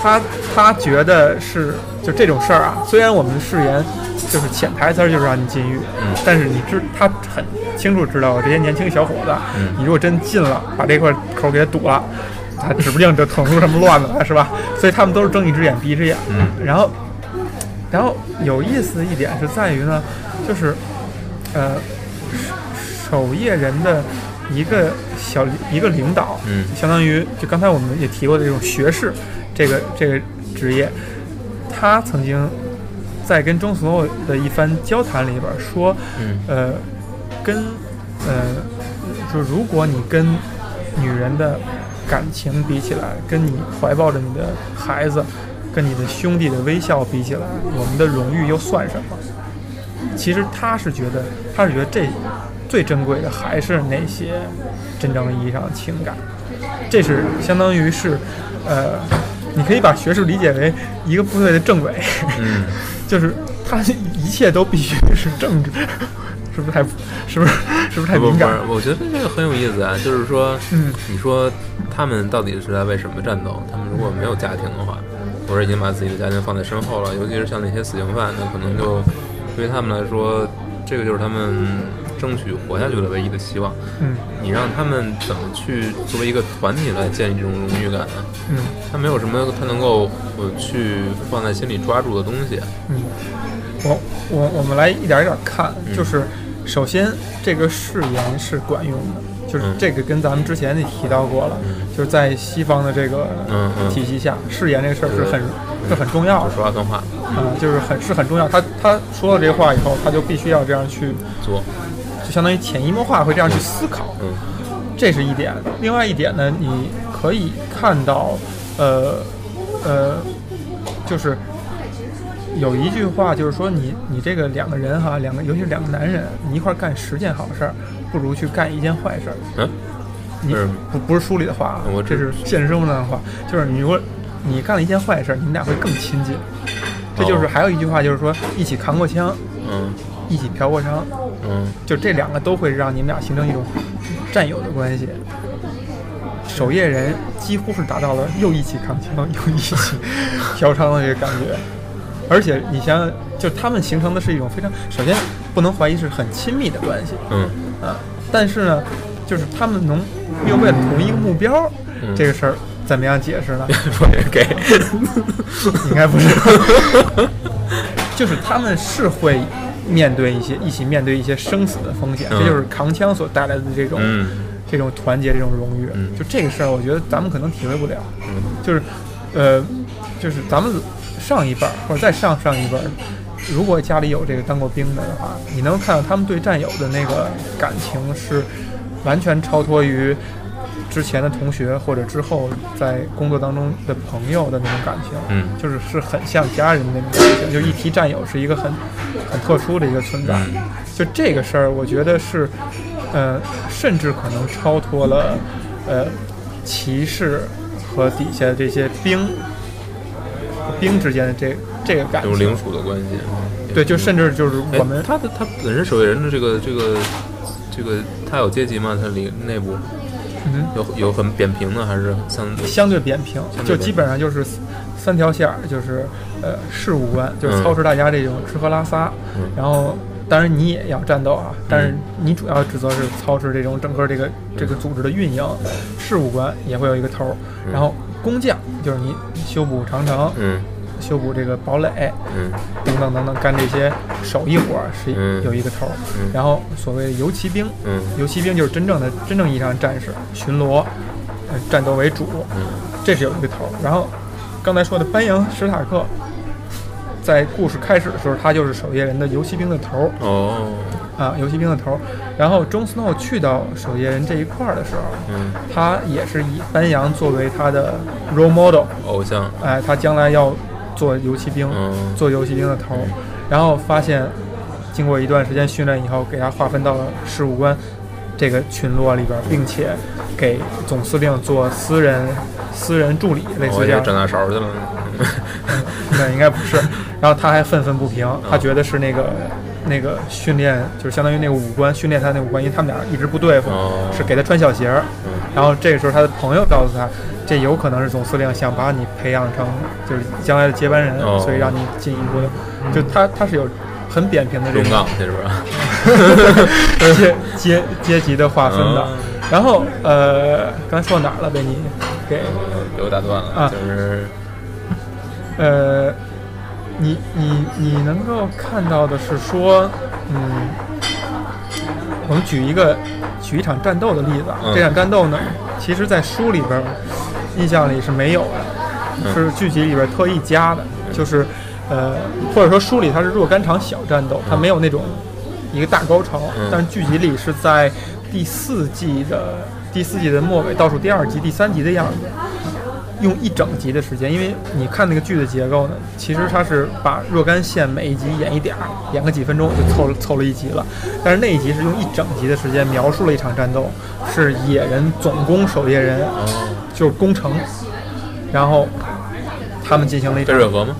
他他觉得是就这种事儿啊。虽然我们的誓言就是潜台词就是让你禁欲，但是你知他很清楚知道这些年轻小伙子，你如果真进了，把这块口给他堵了，他指不定就捅出什么乱子来，是吧？所以他们都是睁一只眼闭一只眼。嗯，然后，然后有意思的一点是在于呢，就是呃守夜人的一个小一个领导，嗯，相当于就刚才我们也提过的这种学士这个这个职业，他曾经在跟中所有的一番交谈里边说，嗯，呃，跟呃，就如果你跟女人的感情比起来，跟你怀抱着你的孩子，跟你的兄弟的微笑比起来，我们的荣誉又算什么？其实他是觉得，他是觉得这最珍贵的还是那些真正意义上的情感。这是相当于是，呃，你可以把学术理解为一个部队的政委，嗯，就是他一切都必须是政治。是不是太，是不是是不是太敏感？我觉得这个很有意思啊，就是说，嗯，你说他们到底是在为什么战斗？他们如果没有家庭的话，或者已经把自己的家庭放在身后了，尤其是像那些死刑犯，那可能就对于他们来说，这个就是他们争取活下去的唯一的希望。嗯，你让他们怎么去作为一个团体来建立这种荣誉感呢？嗯，他没有什么他能够呃去放在心里抓住的东西。嗯，我我我们来一点一点看，就是。首先，这个誓言是管用的，就是这个跟咱们之前也提到过了，就是在西方的这个体系下，誓言这个事儿是很是很重要的。说话算话，啊，就是很是很重要。他他说了这话以后，他就必须要这样去做，就相当于潜移默化会这样去思考。嗯，这是一点。另外一点呢，你可以看到，呃呃，就是。有一句话就是说，你你这个两个人哈，两个尤其是两个男人，你一块干十件好事儿，不如去干一件坏事儿。嗯，你不不是书里的话，我这是现实生活中的话，就是你如果你干了一件坏事儿，你们俩会更亲近。这就是还有一句话，就是说一起扛过枪，嗯，一起嫖过娼，嗯，就这两个都会让你们俩形成一种战友的关系。守夜人几乎是达到了又一起扛枪又一起 嫖娼的这个感觉。而且你想想，就他们形成的是一种非常，首先不能怀疑是很亲密的关系，嗯。啊，但是呢，就是他们能又为了同一个目标，这个事儿怎么样解释呢？给，应该不是，就是他们是会面对一些一起面对一些生死的风险，这就是扛枪所带来的这种这种团结这种荣誉。就这个事儿，我觉得咱们可能体会不了，就是呃，就是咱们。上一辈儿或者再上上一辈儿，如果家里有这个当过兵的的话，你能看到他们对战友的那个感情是完全超脱于之前的同学或者之后在工作当中的朋友的那种感情，嗯，就是是很像家人的那种感情。就一提战友是一个很很特殊的一个存在，就这个事儿，我觉得是，呃，甚至可能超脱了呃骑士和底下的这些兵。兵之间的这这个感，这种领属的关系，对，就甚至就是我们他的他本身守卫人的这个这个这个他有阶级吗？他里内部？有有很扁平的，还是？相相对扁平？就基本上就是三条线儿，就是呃事务官，就是操持大家这种吃喝拉撒，然后当然你也要战斗啊，但是你主要职责是操持这种整个这个这个组织的运营，事务官也会有一个头儿，然后。工匠就是你修补长城，嗯，修补这个堡垒，嗯，等等等等，干这些手艺活是有一个头儿。然后所谓游骑兵，嗯，游骑兵就是真正的真正意义上的战士，巡逻，呃，战斗为主，嗯，这是有一个头儿。然后刚才说的班扬史塔克，在故事开始的时候，他就是守夜人的游骑兵的头儿。哦。啊，游骑兵的头，然后钟斯诺去到守夜人这一块儿的时候，嗯，他也是以班扬作为他的 role model 偶像，哎，他将来要做游骑兵，做游骑兵的头，然后发现经过一段时间训练以后，给他划分到了事务官这个群落里边，并且给总司令做私人私人助理，类似这样。转大勺去了，那应该不是。然后他还愤愤不平，他觉得是那个。那个训练就是相当于那个五官训练他那五官，因为他们俩一直不对付，是给他穿小鞋儿。然后这个时候他的朋友告诉他，这有可能是总司令想把你培养成就是将来的接班人，所以让你进一步的，就他他是有很扁平的这种，是 阶阶阶级的划分的。然后呃，刚才说到哪了？被你给给我打断了啊，就是呃。你你你能够看到的是说，嗯，我们举一个举一场战斗的例子啊，这场战斗呢，其实在书里边印象里是没有的，是剧集里边特意加的，就是呃，或者说书里它是若干场小战斗，它没有那种一个大高潮，但是剧集里是在第四季的第四季的末尾，倒数第二集第三集的样子。用一整集的时间，因为你看那个剧的结构呢，其实它是把若干线每一集演一点儿，演个几分钟就凑凑了一集了。但是那一集是用一整集的时间描述了一场战斗，是野人总攻守夜人，就是攻城，然后他们进行了一黑水河吗？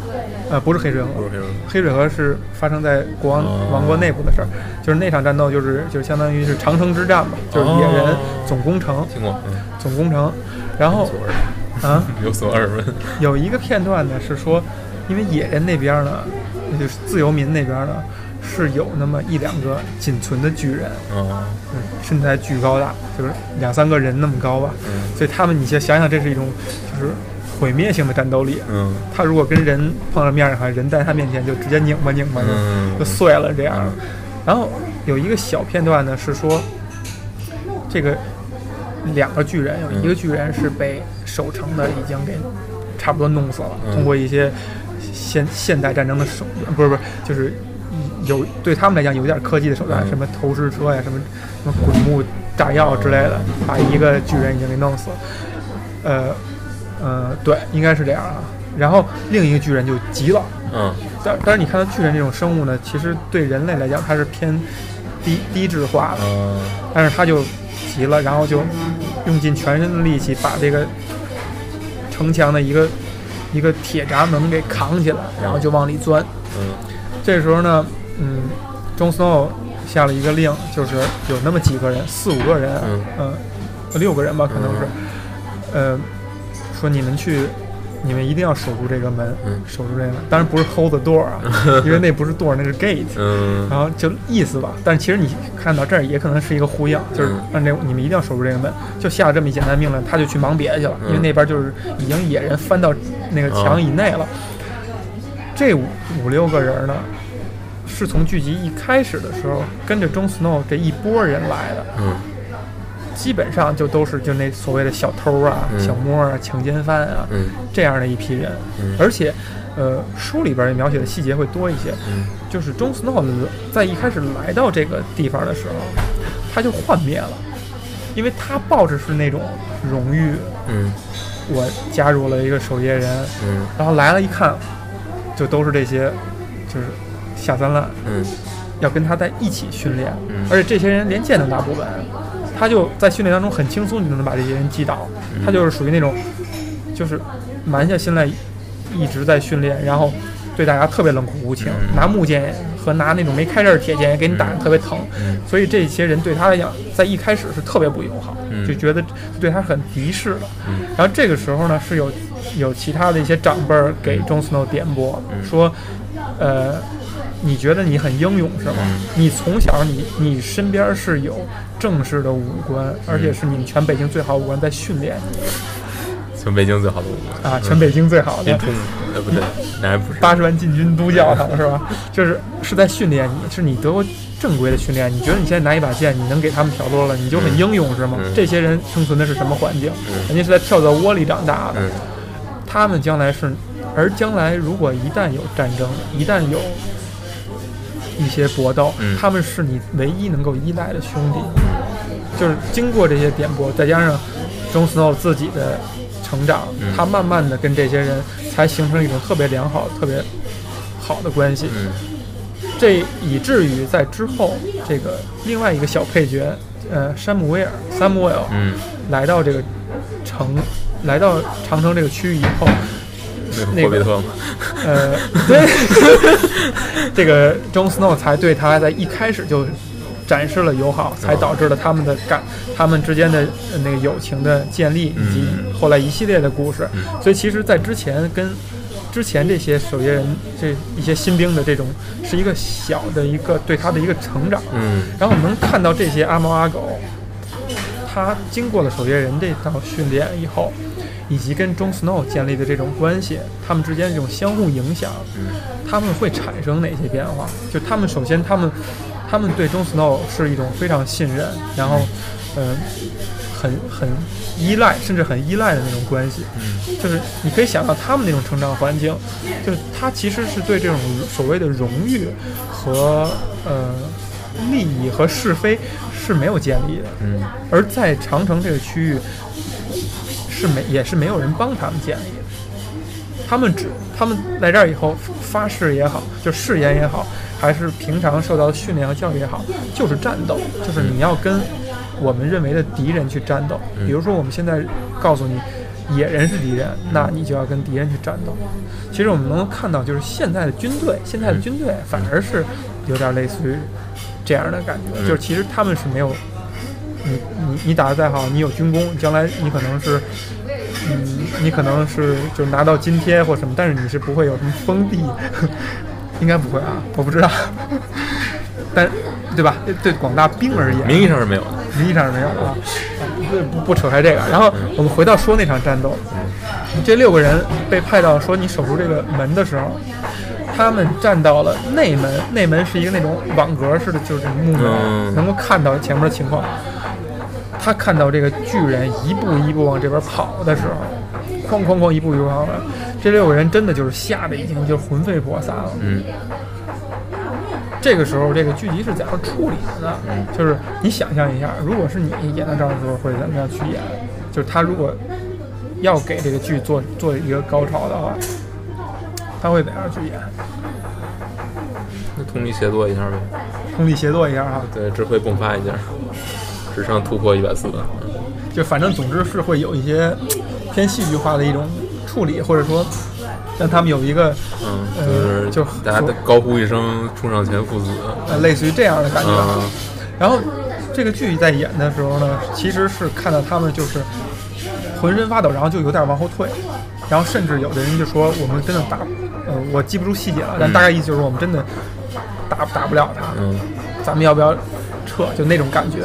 呃，不是黑水河，不是黑水河，黑水河是发生在国王王国内部的事儿，就是那场战斗就是就是相当于是长城之战吧，就是野人总攻城，听过，总攻城，然后。啊，有所耳闻。有一个片段呢，是说，因为野人那边呢，那就是自由民那边呢，是有那么一两个仅存的巨人，嗯，身材巨高大，就是两三个人那么高吧，嗯，所以他们，你先想想，这是一种就是毁灭性的战斗力，嗯，他如果跟人碰了面的话，人在他面前就直接拧巴拧巴就就碎了这样。然后有一个小片段呢，是说这个。两个巨人，有一个巨人是被守城的已经给差不多弄死了。通过一些现现代战争的手段，不是不是，就是有对他们来讲有点科技的手段，什么投石车呀，什么什么滚木炸药之类的，把一个巨人已经给弄死了。呃呃，对，应该是这样啊。然后另一个巨人就急了。嗯。但但是你看到巨人这种生物呢，其实对人类来讲它是偏低低质化的。嗯。但是他就。急了，然后就用尽全身的力气把这个城墙的一个一个铁闸门给扛起来，然后就往里钻。嗯，这时候呢，嗯，Jon Snow 下了一个令，就是有那么几个人，四五个人，嗯，六个人吧，可能是，呃，说你们去。你们一定要守住这个门，守住这个门，当然不是 hold the door 啊，因为那不是 door，那是 gate。嗯，然后就意思吧，但是其实你看到这儿也可能是一个呼应，就是让这你们一定要守住这个门，就下了这么一简单命令，他就去忙别的去了，因为那边就是已经野人翻到那个墙以内了。这五五六个人呢，是从剧集一开始的时候跟着 Jon Snow 这一波人来的。嗯。基本上就都是就那所谓的小偷啊、小摸啊、强奸犯啊，这样的一批人。而且，呃，书里边描写的细节会多一些。就是中斯诺在一开始来到这个地方的时候，他就幻灭了，因为他抱着是那种荣誉。嗯，我加入了一个守夜人。嗯，然后来了一看，就都是这些，就是下三滥。嗯，要跟他在一起训练。嗯，而且这些人连剑都拿不稳。他就在训练当中很轻松，你就能把这些人击倒。他就是属于那种，就是蛮下心来一直在训练，然后对大家特别冷酷无情，拿木剑和拿那种没开刃的铁剑也给你打的特别疼。所以这些人对他来讲，在一开始是特别不友好，就觉得对他很敌视的。然后这个时候呢，是有有其他的一些长辈给 Jon Snow 点拨，说，呃。你觉得你很英勇是吗？你从小你你身边是有正式的武官，而且是你们全北京最好武官在训练你。全北京最好的武官啊，全北京最好的。呃不对，那还不是八十万禁军都教他是吧？就是是在训练你，是你得过正规的训练。你觉得你现在拿一把剑，你能给他们挑多了，你就很英勇是吗？这些人生存的是什么环境？人家是在跳蚤窝里长大的。他们将来是，而将来如果一旦有战争，一旦有。一些搏斗，他们是你唯一能够依赖的兄弟。就是经过这些点拨，再加上 Jon Snow 自己的成长，他慢慢的跟这些人才形成一种特别良好、特别好的关系。这以至于在之后，这个另外一个小配角，呃，山姆威尔 （Samuel） 来到这个城，来到长城这个区域以后。霍比特吗？呃，对，这个 Jon Snow 才对他在一开始就展示了友好，才导致了他们的感，他们之间的那个友情的建立，以及后来一系列的故事。所以，其实，在之前跟之前这些守夜人这一些新兵的这种，是一个小的一个对他的一个成长。嗯，然后我们能看到这些阿猫阿狗，他经过了守夜人这套训练以后。以及跟 Jon Snow 建立的这种关系，他们之间这种相互影响，他们会产生哪些变化？就他们首先，他们他们对 Jon Snow 是一种非常信任，然后，嗯，很很依赖，甚至很依赖的那种关系。嗯，就是你可以想到他们那种成长环境，就是他其实是对这种所谓的荣誉和呃利益和是非是没有建立的。嗯，而在长城这个区域是没也是没有人帮他们建立的。他们只他们来这儿以后发誓也好，就誓言也好，还是平常受到训练和教育也好，就是战斗，就是你要跟我们认为的敌人去战斗。比如说我们现在告诉你野人是敌人，那你就要跟敌人去战斗。其实我们能够看到，就是现在的军队，现在的军队反而是有点类似于这样的感觉，就是其实他们是没有你你你打得再好，你有军功，将来你可能是。嗯，你可能是就拿到津贴或什么，但是你是不会有什么封地，应该不会啊，我不知道。但对吧？对广大兵而言，名义上是没有的，名义上是没有的啊。不不扯开这个，然后我们回到说那场战斗，这六个人被派到说你守住这个门的时候，他们站到了内门，内门是一个那种网格式的，就是木门，能够看到前面的情况。他看到这个巨人一步一步往这边跑的时候，哐哐哐一步一步跑，这六个人真的就是吓得已经就魂飞魄散了。嗯。这个时候，这个剧集是怎样处理的呢？嗯。就是你想象一下，如果是你演到这儿的时候，会怎么样去演？就是他如果要给这个剧做做一个高潮的话，他会怎样去演？那通力协作一下呗。通力协作一下啊。对，智慧迸发一下。史上突破一百四，就反正总之是会有一些偏戏剧化的一种处理，或者说让他们有一个嗯，就是就大家高呼一声“冲上前父子”，类似于这样的感觉。然后这个剧在演的时候呢，其实是看到他们就是浑身发抖，然后就有点往后退，然后甚至有的人就说我们真的打，呃，我记不住细节了，但大概意思就是我们真的打打不了他，嗯，咱们要不要撤？就那种感觉。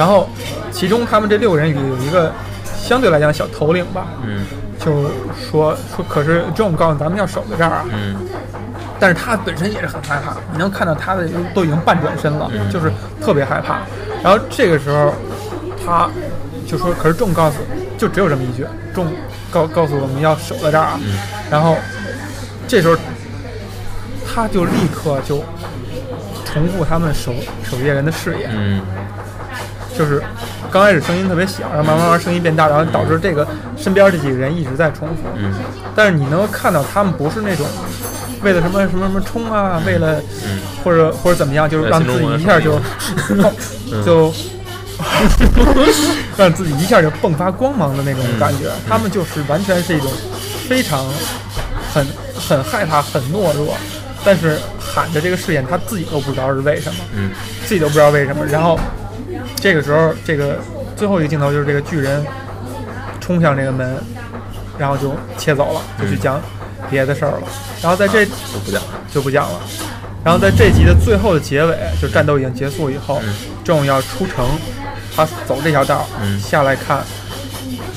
然后，其中他们这六个人里有一个相对来讲小头领吧，嗯，就说说，可是 John 告诉咱们要守在这儿啊，嗯，但是他本身也是很害怕，你能看到他的都已经半转身了，就是特别害怕。然后这个时候，他就说，可是 John 告诉，就只有这么一句，John 告告诉我们要守在这儿啊，然后这时候他就立刻就重复他们守守夜人的誓言，嗯。就是刚开始声音特别小，然后慢慢慢声音变大，然后导致这个身边这几个人一直在重复。嗯。但是你能够看到，他们不是那种为了什么什么什么冲啊，为了或者或者怎么样，就是让自己一下就 就 让自己一下就迸发光芒的那种感觉。他们就是完全是一种非常很很害怕、很懦弱，但是喊着这个誓言，他自己都不知道是为什么，嗯，自己都不知道为什么，然后。这个时候，这个最后一个镜头就是这个巨人冲向这个门，然后就切走了，就去讲别的事儿了。然后在这就不讲了，就不讲了。然后在这集的最后的结尾，就战斗已经结束以后，正要出城，他走这条道下来看，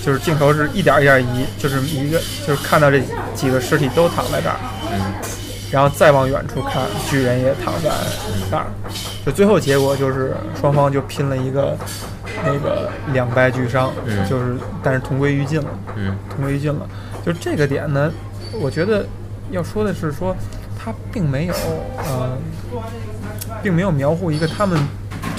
就是镜头是一点一点移，就是一个就是看到这几个尸体都躺在这儿。然后再往远处看，巨人也躺在那儿，就最后结果就是双方就拼了一个那个两败俱伤，就是但是同归于尽了，嗯，同归于尽了。就这个点呢，我觉得要说的是说，他并没有呃，并没有描绘一个他们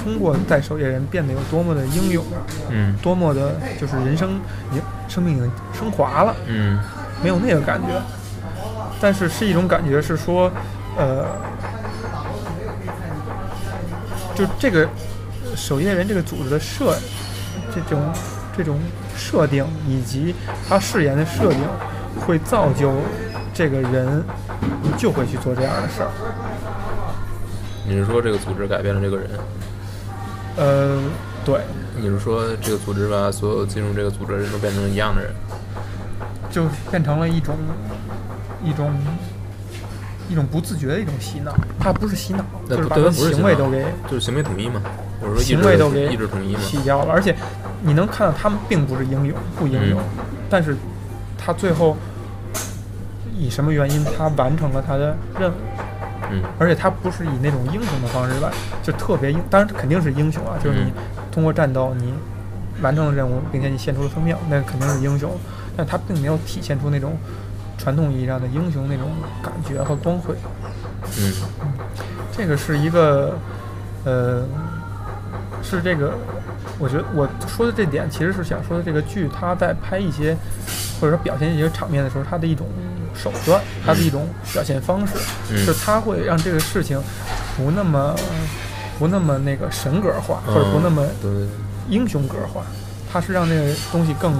通过在守夜人变得有多么的英勇，嗯，多么的就是人生经生命已经升华了，嗯，没有那个感觉。但是是一种感觉，是说，呃，就这个守夜人这个组织的设，这种这种设定以及他誓言的设定，会造就这个人就会去做这样的事儿。你是说这个组织改变了这个人？呃，对。你是说这个组织把所有进入这个组织的人都变成一样的人？就变成了一种。一种一种不自觉的一种洗脑，它不是洗脑，就是把行为都给就是行为统一嘛。我说行为都给意志统一嘛，洗掉了。而且你能看到他们并不是英勇，不英勇，但是他最后以什么原因他完成了他的任务？嗯，而且他不是以那种英雄的方式吧，就特别英，当然肯定是英雄啊，就是你通过战斗你完成了任务，并且你献出了生命，那肯定是英雄，但他并没有体现出那种传统意义上的英雄那种感觉和光辉。嗯，这个是一个，呃，是这个。我觉得我说的这点其实是想说的，这个剧它在拍一些或者说表现一些场面的时候，它的一种手段，它的一种表现方式，是它会让这个事情不那么不那么那个神格化，或者不那么英雄格化，它是让这个东西更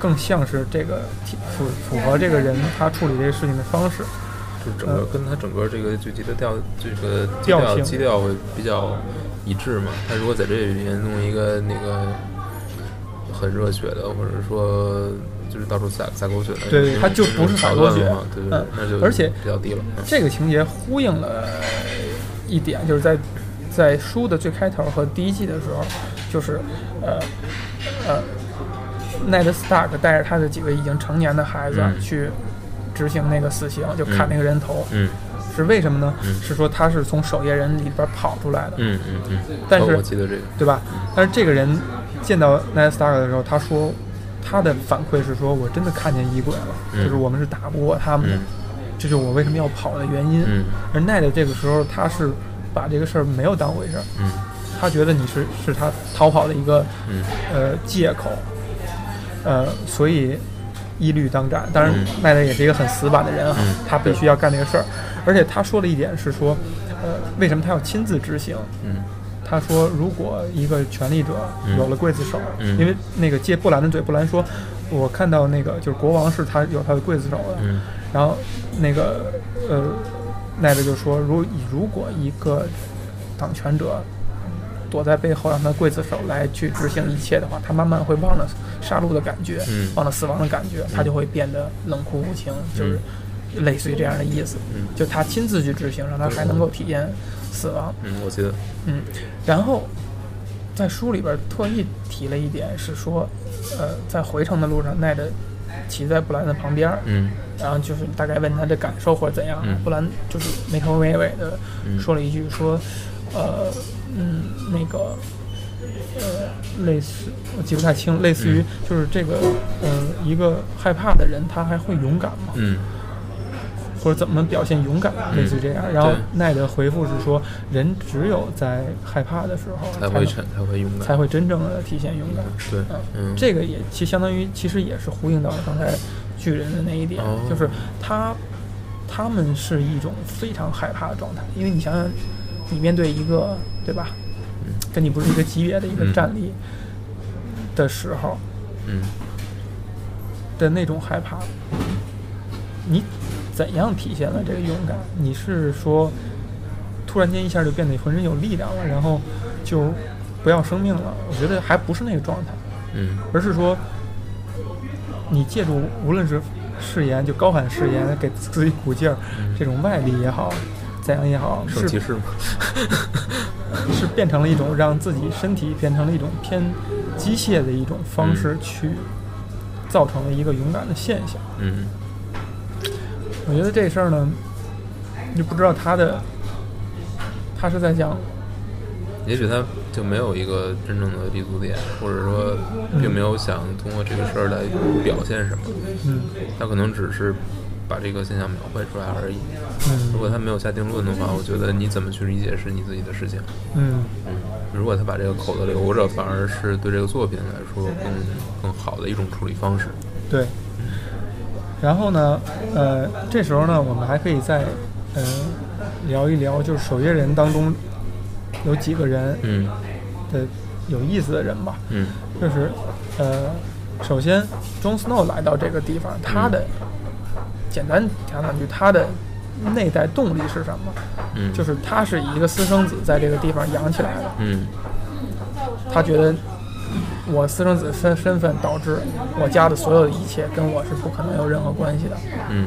更像是这个符符合这个人他处理这个事情的方式，就整个跟他整个这个剧集的调这个调基调会比较。一致嘛？他如果在这里面弄一个那个很热血的，或者说就是到处撒撒狗血的，对，他就不是撒狗血，对对，那就而且比较低了。这个情节呼应了一点，就是在在书的最开头和第一季的时候，就是呃呃，奈德·斯塔克带着他的几个已经成年的孩子去执行那个死刑，就砍那个人头。嗯。是为什么呢？是说他是从守夜人里边跑出来的。嗯嗯嗯。但是我记得这个，对吧？但是这个人见到奈斯塔克的时候，他说他的反馈是说：“我真的看见异鬼了，就是我们是打不过他们的，这就是我为什么要跑的原因。”而奈德这个时候，他是把这个事儿没有当回事儿。嗯。他觉得你是是他逃跑的一个呃借口。呃，所以一律当斩。当然，奈德也是一个很死板的人啊，他必须要干这个事儿。而且他说了一点是说，呃，为什么他要亲自执行？嗯，他说，如果一个权力者有了刽子手，因为那个借布兰的嘴，布兰说，我看到那个就是国王是他有他的刽子手的。嗯，然后那个呃，奈德就说，如如果一个掌权者躲在背后让他刽子手来去执行一切的话，他慢慢会忘了杀戮的感觉，忘了死亡的感觉，他就会变得冷酷无情，就是。类似于这样的意思，嗯，就他亲自去执行，让他还能够体验死亡。嗯，我记得。嗯，然后在书里边特意提了一点，是说，呃，在回程的路上，奈德骑在布兰的旁边，嗯，然后就是大概问他的感受或者怎样，布兰就是没头没尾的说了一句，说，呃，嗯，那个，呃，类似我记不太清，类似于就是这个，嗯，一个害怕的人，他还会勇敢吗？嗯。或者怎么表现勇敢，类似于这样。然后奈德回复是说：“人只有在害怕的时候才会才会勇敢，才会真正的体现勇敢。”对，嗯，这个也其相当于其实也是呼应到了刚才巨人的那一点，就是他他们是一种非常害怕的状态，因为你想想，你面对一个对吧，跟你不是一个级别的一个战力的时候，嗯，的那种害怕，你。怎样体现了这个勇敢？你是说，突然间一下就变得浑身有力量了，然后就不要生命了？我觉得还不是那个状态，嗯，而是说，你借助无论是誓言，就高喊誓言，给自己鼓劲儿，这种外力也好，怎样也好，是？是变成了一种让自己身体变成了一种偏机械的一种方式，去造成了一个勇敢的现象，嗯。我觉得这事儿呢，你不知道他的，他是在讲，也许他就没有一个真正的立足点，或者说并没有想通过这个事儿来表现什么。嗯，他可能只是把这个现象描绘出来而已。嗯，如果他没有下定论的话，我觉得你怎么去理解是你自己的事情。嗯嗯，如果他把这个口子留着，反而是对这个作品来说更更好的一种处理方式。对。然后呢，呃，这时候呢，我们还可以再，嗯，聊一聊，就是守夜人当中有几个人，嗯，的有意思的人吧，嗯，就是，呃，首先，Jon Snow 来到这个地方，他的简单讲两句，他的内在动力是什么？嗯，就是他是以一个私生子在这个地方养起来的，嗯，他觉得。我私生子身身份导致我家的所有的一切跟我是不可能有任何关系的。嗯，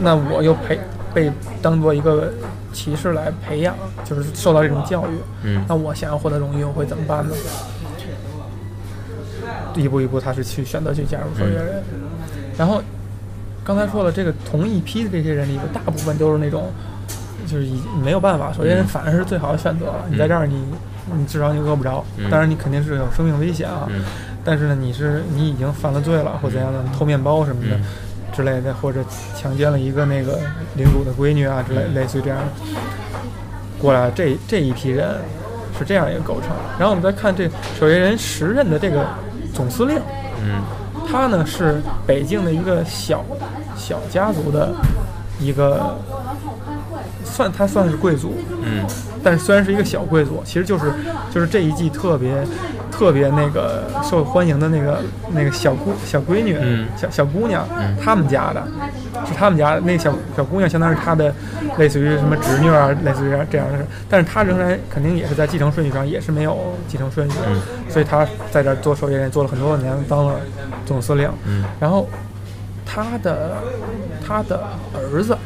那我又培被当做一个骑士来培养，就是受到这种教育。嗯，那我想要获得荣誉，我会怎么办呢？一步一步，他是去选择去加入守夜人。然后刚才说了，这个同一批的这些人里，大部分都是那种就是已没有办法，首先反而是最好的选择了。你在这儿，你你至少你饿不着，当然你肯定是有生命危险啊。但是呢，你是你已经犯了罪了，或怎样的偷面包什么的之类的，或者强奸了一个那个领主的闺女啊之类，类似于这样。过来这这一批人是这样一个构成。然后我们再看这守夜人时任的这个总司令，嗯，他呢是北京的一个小小家族的一个。算他算是贵族，嗯，但是虽然是一个小贵族，其实就是就是这一季特别特别那个受欢迎的那个那个小姑小闺女，嗯，小小姑娘，他们家的，是他们家那小小姑娘，相当于他的类似于什么侄女啊，类似于这样的事，但是他仍然肯定也是在继承顺序上也是没有继承顺序，嗯，所以他在这做守夜人做了很多年，当了总司令，嗯，然后他的他的儿子。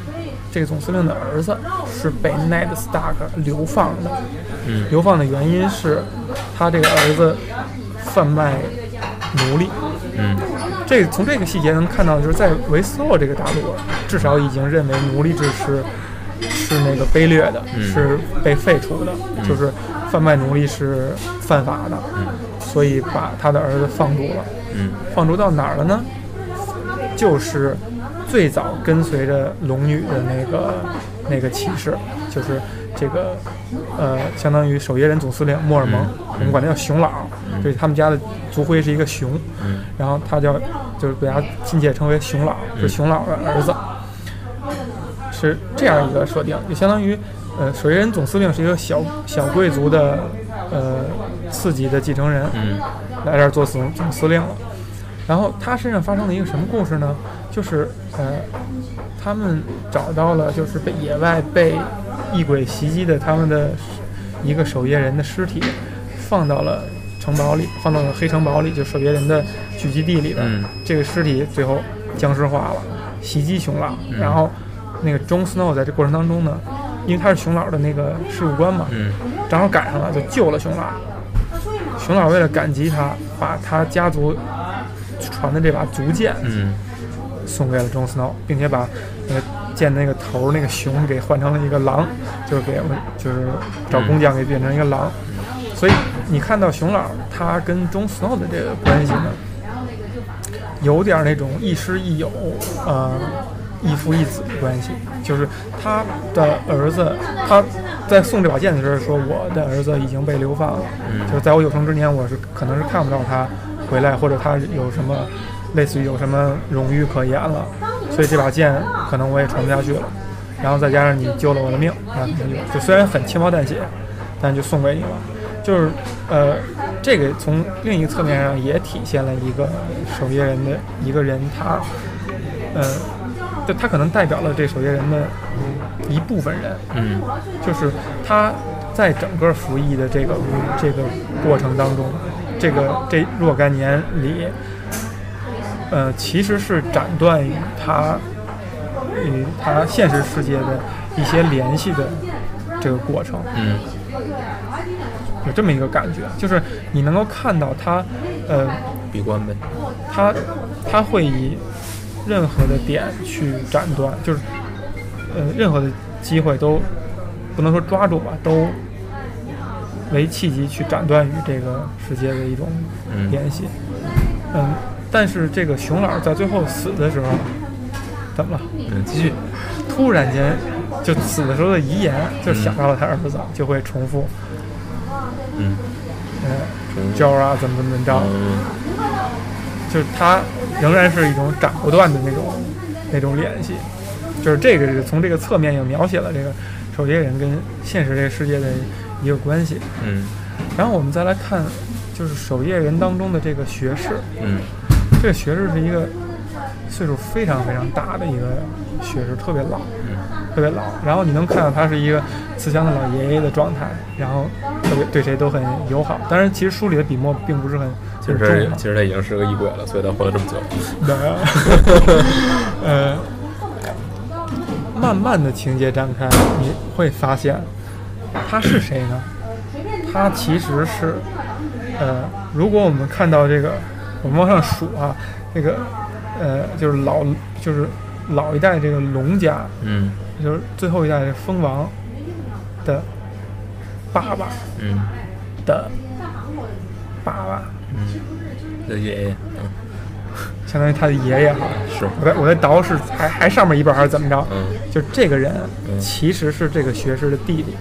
这个总司令的儿子是被 Ned Stark 流放的，嗯，流放的原因是他这个儿子贩卖奴隶，嗯，这从这个细节能看到，就是在维斯洛这个大陆，至少已经认为奴隶制是是那个卑劣的，是被废除的，就是贩卖奴隶是犯法的，嗯，所以把他的儿子放逐了，嗯，放逐到哪儿了呢？就是。最早跟随着龙女的那个那个骑士，就是这个呃，相当于守夜人总司令莫尔蒙，我们管他叫熊老，对他们家的族徽是一个熊，然后他叫就是被他亲切称为熊老，是熊老的儿子，是这样一个设定，就相当于呃，守夜人总司令是一个小小贵族的呃次级的继承人，来这儿做总总司令了。然后他身上发生了一个什么故事呢？就是呃，他们找到了就是被野外被异鬼袭击的他们的一个守夜人的尸体，放到了城堡里，放到了黑城堡里，就守夜人的聚集地里边。这个尸体最后僵尸化了，袭击熊老。然后那个 Jon Snow 在这过程当中呢，因为他是熊老的那个事务官嘛，正好赶上了，就救了熊老。熊老为了感激他，把他家族。传的这把足剑，嗯，送给了 Jon Snow，并且把那个剑那个头那个熊给换成了一个狼，就是给就是找工匠给变成一个狼。所以你看到熊老他跟 Jon Snow 的这个关系呢，有点那种亦师亦友，呃，亦父亦子的关系。就是他的儿子，他在送这把剑的时候说：“我的儿子已经被流放了，就是在我有生之年，我是可能是看不到他。”回来，或者他有什么类似于有什么荣誉可言了，所以这把剑可能我也传不下去了。然后再加上你救了我的命，啊，就虽然很轻描淡写，但就送给你了。就是呃，这个从另一个侧面上也体现了一个守夜人的一个人，他呃，就他可能代表了这守夜人的一部分人，嗯，就是他在整个服役的这个这个过程当中。这个这若干年里，呃，其实是斩断与他与他现实世界的一些联系的这个过程。嗯，有这么一个感觉，就是你能够看到他，呃，闭关呗。他他会以任何的点去斩断，就是呃，任何的机会都不能说抓住吧，都。为契机去斩断与这个世界的一种联系，嗯，但是这个熊老在最后死的时候，怎么了？嗯，继续，突然间就死的时候的遗言就想到了他儿子，就会重复，嗯，嗯，招啊，怎么怎么着，就是他仍然是一种斩不断的那种那种联系，就是这个是从这个侧面也描写了这个守夜人跟现实这个世界的。一个关系，嗯，然后我们再来看，就是守夜人当中的这个学士，嗯，这个学士是一个岁数非常非常大的一个学士，特别老，嗯，特别老。然后你能看到他是一个慈祥的老爷爷的状态，然后特别对谁都很友好。当然，其实书里的笔墨并不是很，其实其实他已经是个异鬼了，所以他活了这么久。对，呃，慢慢的情节展开，你会发现。他是谁呢？他其实是，呃，如果我们看到这个，我们往上数啊，这个，呃，就是老，就是老一代这个龙家，嗯，就是最后一代蜂王的爸爸，嗯，的爸爸，嗯，的爷爷，嗯，相当于他的爷爷哈。是，我在我在倒是还还上面一辈还是怎么着？嗯，就这个人其实是这个学士的弟弟。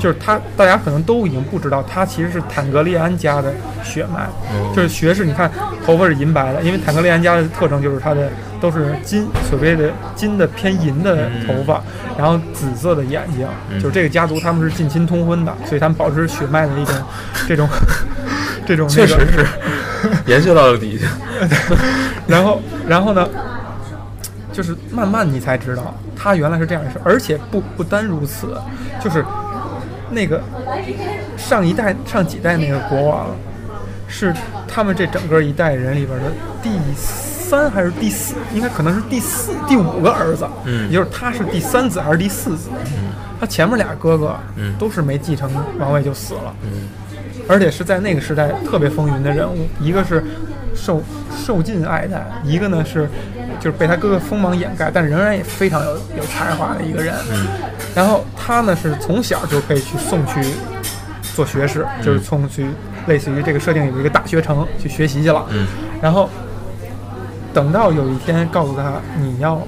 就是他，大家可能都已经不知道，他其实是坦格利安家的血脉。就是学士，你看头发是银白的，因为坦格利安家的特征就是他的都是金，所谓的金的偏银的头发，然后紫色的眼睛。就是这个家族他们是近亲通婚的，所以他们保持血脉的一种这种这种。确实是 延续到了底下。然后，然后呢，就是慢慢你才知道，他原来是这样的事，而且不不单如此，就是。那个上一代、上几代那个国王，是他们这整个一代人里边的第三还是第四？应该可能是第四、第五个儿子。嗯，也就是他是第三子还是第四子？嗯，他前面俩哥哥，嗯，都是没继承王位就死了。嗯，而且是在那个时代特别风云的人物，一个是受受尽爱戴，一个呢是就是被他哥哥锋芒掩盖，但仍然也非常有有才华的一个人。嗯。然后他呢是从小就被去送去做学士，就是送去类似于这个设定有一个大学城去学习去了。嗯。然后等到有一天告诉他你要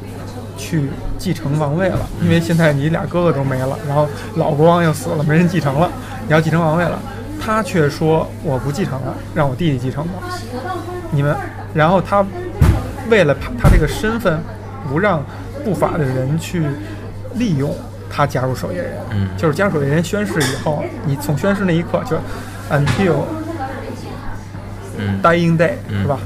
去继承王位了，因为现在你俩哥哥都没了，然后老国王又死了，没人继承了，你要继承王位了，他却说我不继承了，让我弟弟继承吧。你们，然后他为了他他这个身份，不让不法的人去利用。他加入守夜人，嗯，就是加入守夜人宣誓以后，你从宣誓那一刻就，until，嗯，dying day，是吧？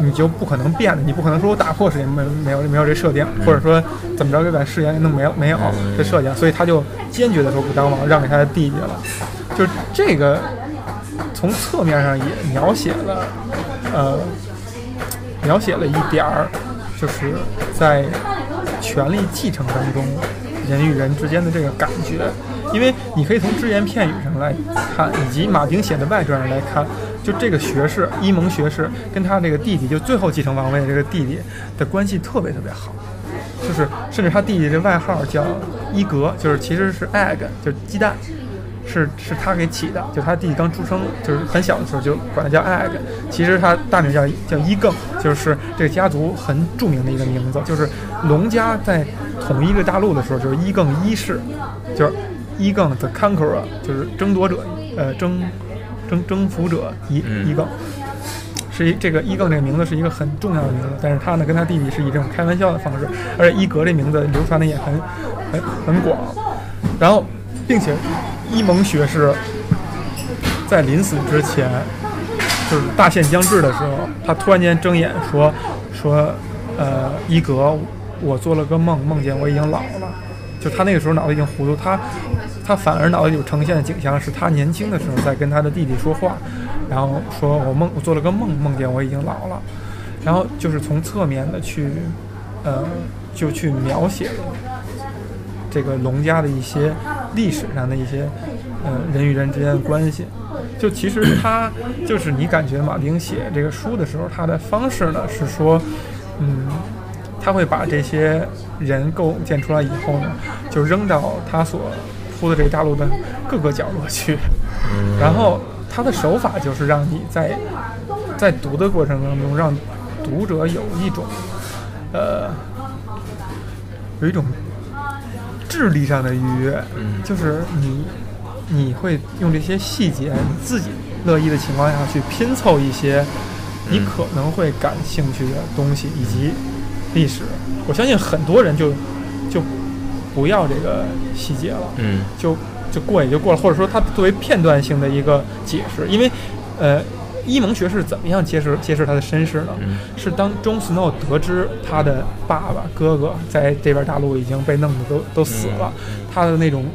你就不可能变的，你不可能说我打破誓言，没没有没有这设定，或者说怎么着就把誓言弄没了没有这设定，所以他就坚决的说不当王，让给他的弟弟了。就是这个从侧面上也描写了，呃，描写了一点儿，就是在权力继承当中。人与人之间的这个感觉，因为你可以从只言片语上来看，以及马丁写的外传上来看，就这个学士伊蒙学士跟他这个弟弟，就最后继承王位的这个弟弟的关系特别特别好，就是甚至他弟弟的外号叫伊格，就是其实是 egg，就是鸡蛋。是是他给起的，就他弟弟刚出生，就是很小的时候就管他叫艾艾根。其实他大名叫叫伊更，就是这个家族很著名的一个名字。就是龙家在统一这个大陆的时候，就是伊更一世，就是伊更 the conqueror，就是争夺者，呃，征征征服者伊伊更，是一这个伊更这个名字是一个很重要的名字。但是他呢跟他弟弟是以这种开玩笑的方式，而且伊格这名字流传的也很很很广，然后并且。伊蒙学士在临死之前，就是大限将至的时候，他突然间睁眼说：“说，呃，伊格，我做了个梦，梦见我已经老了。就他那个时候脑子已经糊涂，他他反而脑子里呈现的景象是他年轻的时候在跟他的弟弟说话，然后说我梦我做了个梦，梦见我已经老了，然后就是从侧面的去，呃，就去描写了。”这个龙家的一些历史上的一些，呃，人与人之间的关系，就其实他就是你感觉马丁写这个书的时候，他的方式呢是说，嗯，他会把这些人构建出来以后呢，就扔到他所铺的这个大陆的各个角落去，然后他的手法就是让你在在读的过程当中，让读者有一种，呃，有一种。智力上的愉悦，就是你，你会用这些细节，你自己乐意的情况下去拼凑一些你可能会感兴趣的东西以及历史。我相信很多人就就不要这个细节了，嗯，就就过也就过了，或者说它作为片段性的一个解释，因为呃。伊蒙学士怎么样揭示揭示他的身世呢？是当 Jon Snow 得知他的爸爸哥哥在这边大陆已经被弄得都都死了，他的那种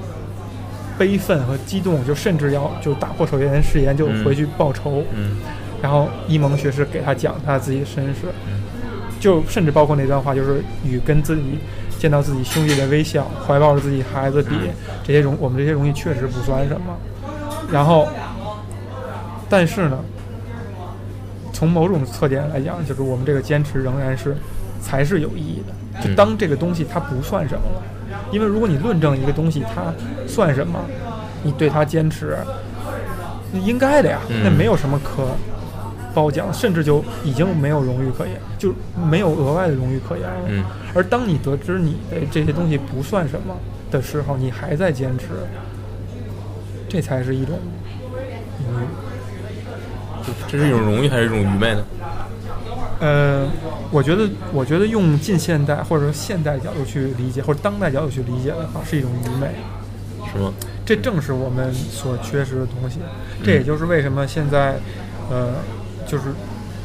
悲愤和激动，就甚至要就打破守夜人誓言，就回去报仇。然后伊蒙学士给他讲他自己的身世，就甚至包括那段话，就是与跟自己见到自己兄弟的微笑，怀抱着自己孩子比，这些容我们这些东西确实不算什么。然后，但是呢？从某种侧点来讲，就是我们这个坚持仍然是才是有意义的。就当这个东西它不算什么了，因为如果你论证一个东西它算什么，你对它坚持，应该的呀，那没有什么可褒奖，甚至就已经没有荣誉可言，就没有额外的荣誉可言了。嗯。而当你得知你的这些东西不算什么的时候，你还在坚持，这才是一种荣誉。这是一种荣誉还是一种愚昧呢？呃，我觉得，我觉得用近现代或者说现代角度去理解，或者当代角度去理解的话，是一种愚昧。是吗？这正是我们所缺失的东西。这也就是为什么现在，呃，就是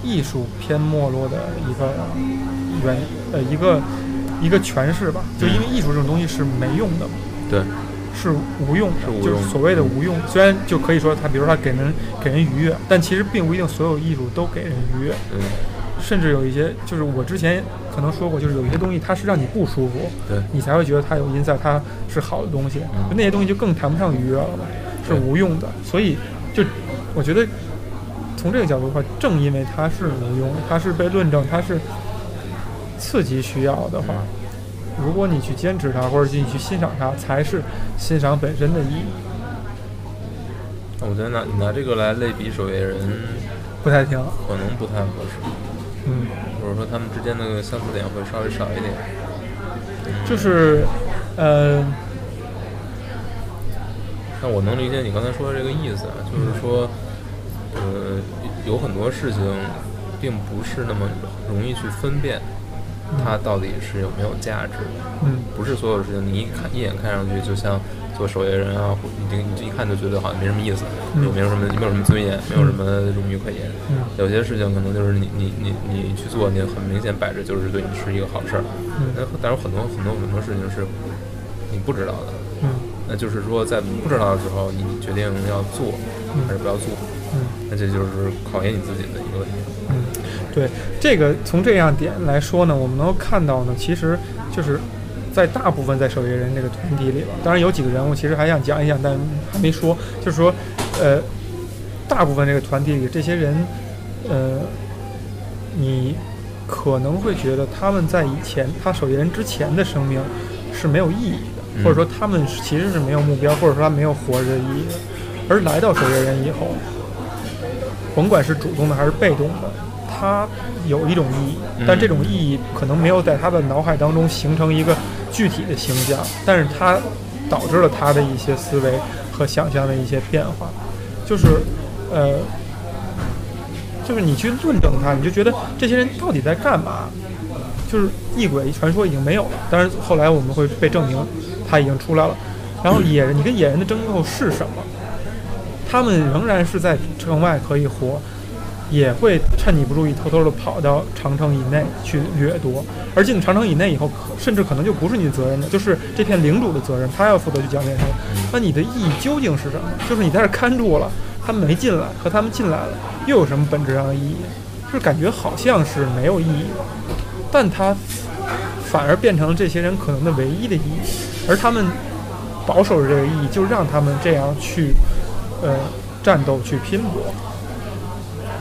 艺术偏没落的一个原呃一个一个诠释吧。就因为艺术这种东西是没用的嘛。对。是无用，就是所谓的无用。虽然就可以说它，比如说它给人给人愉悦，但其实并不一定所有艺术都给人愉悦。嗯。甚至有一些，就是我之前可能说过，就是有一些东西它是让你不舒服，对，你才会觉得它有音色，它是好的东西。那些东西就更谈不上愉悦了嘛，是无用的。所以，就我觉得从这个角度的话，正因为它是无用，它是被论证，它是刺激需要的话。如果你去坚持它，或者你去欣赏它，才是欣赏本身的意义。我觉得拿拿这个来类比守夜人，不太听，可能不太合适。嗯，或者说他们之间的相似点会稍微少一点。就是，呃，那我能理解你刚才说的这个意思，就是说，呃，有很多事情并不是那么容易去分辨。它到底是有没有价值？嗯，不是所有的事情，你一看一眼看上去就像做守夜人啊，你你这一看就觉得好像没什么意思，又没有什么，没有什么尊严，没有什么荣誉可言。嗯，有些事情可能就是你你你你去做，你很明显摆着就是对你是一个好事儿。嗯，那但是很多很多很多事情是你不知道的。嗯，那就是说在不知道的时候，你决定要做还是不要做？嗯，那这就是考验你自己的一个问题。嗯。对这个从这样点来说呢，我们能够看到呢，其实就是在大部分在守夜人这个团体里吧，当然有几个人物其实还想讲一讲，但还没说，就是说，呃，大部分这个团体里这些人，呃，你可能会觉得他们在以前他守夜人之前的生命是没有意义的，或者说他们其实是没有目标，或者说他没有活着的意义，而来到守夜人以后，甭管是主动的还是被动的。它有一种意义，但这种意义可能没有在他的脑海当中形成一个具体的形象，但是它导致了他的一些思维和想象的一些变化，就是，呃，就是你去论证他，你就觉得这些人到底在干嘛？就是异鬼传说已经没有了，但是后来我们会被证明他已经出来了。然后野人，你跟野人的争斗是什么？他们仍然是在城外可以活。也会趁你不注意，偷偷的跑到长城以内去掠夺，而进长城以内以后，可甚至可能就不是你的责任了，就是这片领主的责任，他要负责去剿灭他们。那你的意义究竟是什么？就是你在这看住了，他们没进来，和他们进来了，又有什么本质上的意义？就是感觉好像是没有意义的，但他反而变成了这些人可能的唯一的意义，而他们保守着这个意义，就让他们这样去，呃，战斗去拼搏。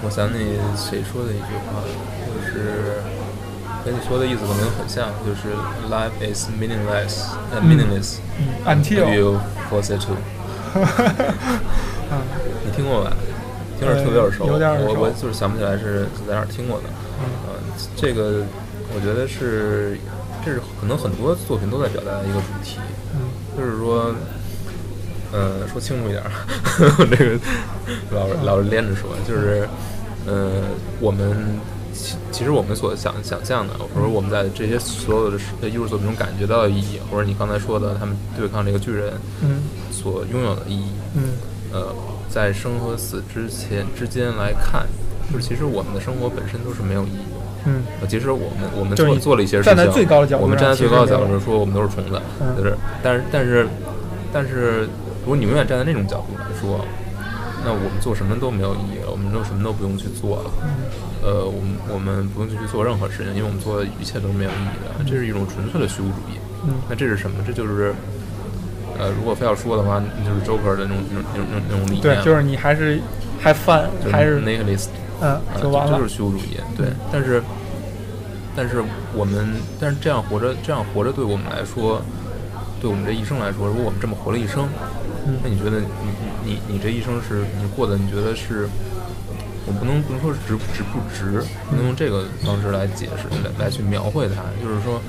我想起谁说的一句话，就是跟你说的意思可能很像，就是 life is meaningless, meaningless until you force it to。你听过吧？听着特别耳熟，我我就是想不起来是在哪儿听过的。嗯，这个我觉得是，这是可能很多作品都在表达的一个主题，就是说。嗯，说清楚一点，这个老老连着说，就是，呃，我们其其实我们所想想象的，或者我们在这些所有的艺术作品中感觉到的意义，或者你刚才说的他们对抗这个巨人，嗯，所拥有的意义，嗯，呃，在生和死之前之间来看，就是其实我们的生活本身都是没有意义的，嗯，其实我们我们做做了一些事情，站在最高的角度，我们站在最高的角度说，我们都是虫子，就是，但是但是但是。如果你永远站在那种角度来说，那我们做什么都没有意义了，我们都什么都不用去做了。呃，我们我们不用去做任何事情，因为我们做的一切都是没有意义的。这是一种纯粹的虚无主义。那这是什么？这就是，呃，如果非要说的话，就是 Joker 的那种那种那种那种理念。对，就是你还是还犯，还是 nihilist。嗯，就完了，就是虚无主义。对，但是，但是我们，但是这样活着，这样活着，对我们来说，对我们这一生来说，如果我们这么活了一生，那你觉得，你你你你这一生是你过的，你觉得是？我不能不能说是值值不值，不能用这个方式来解释，来来去描绘它，就是说。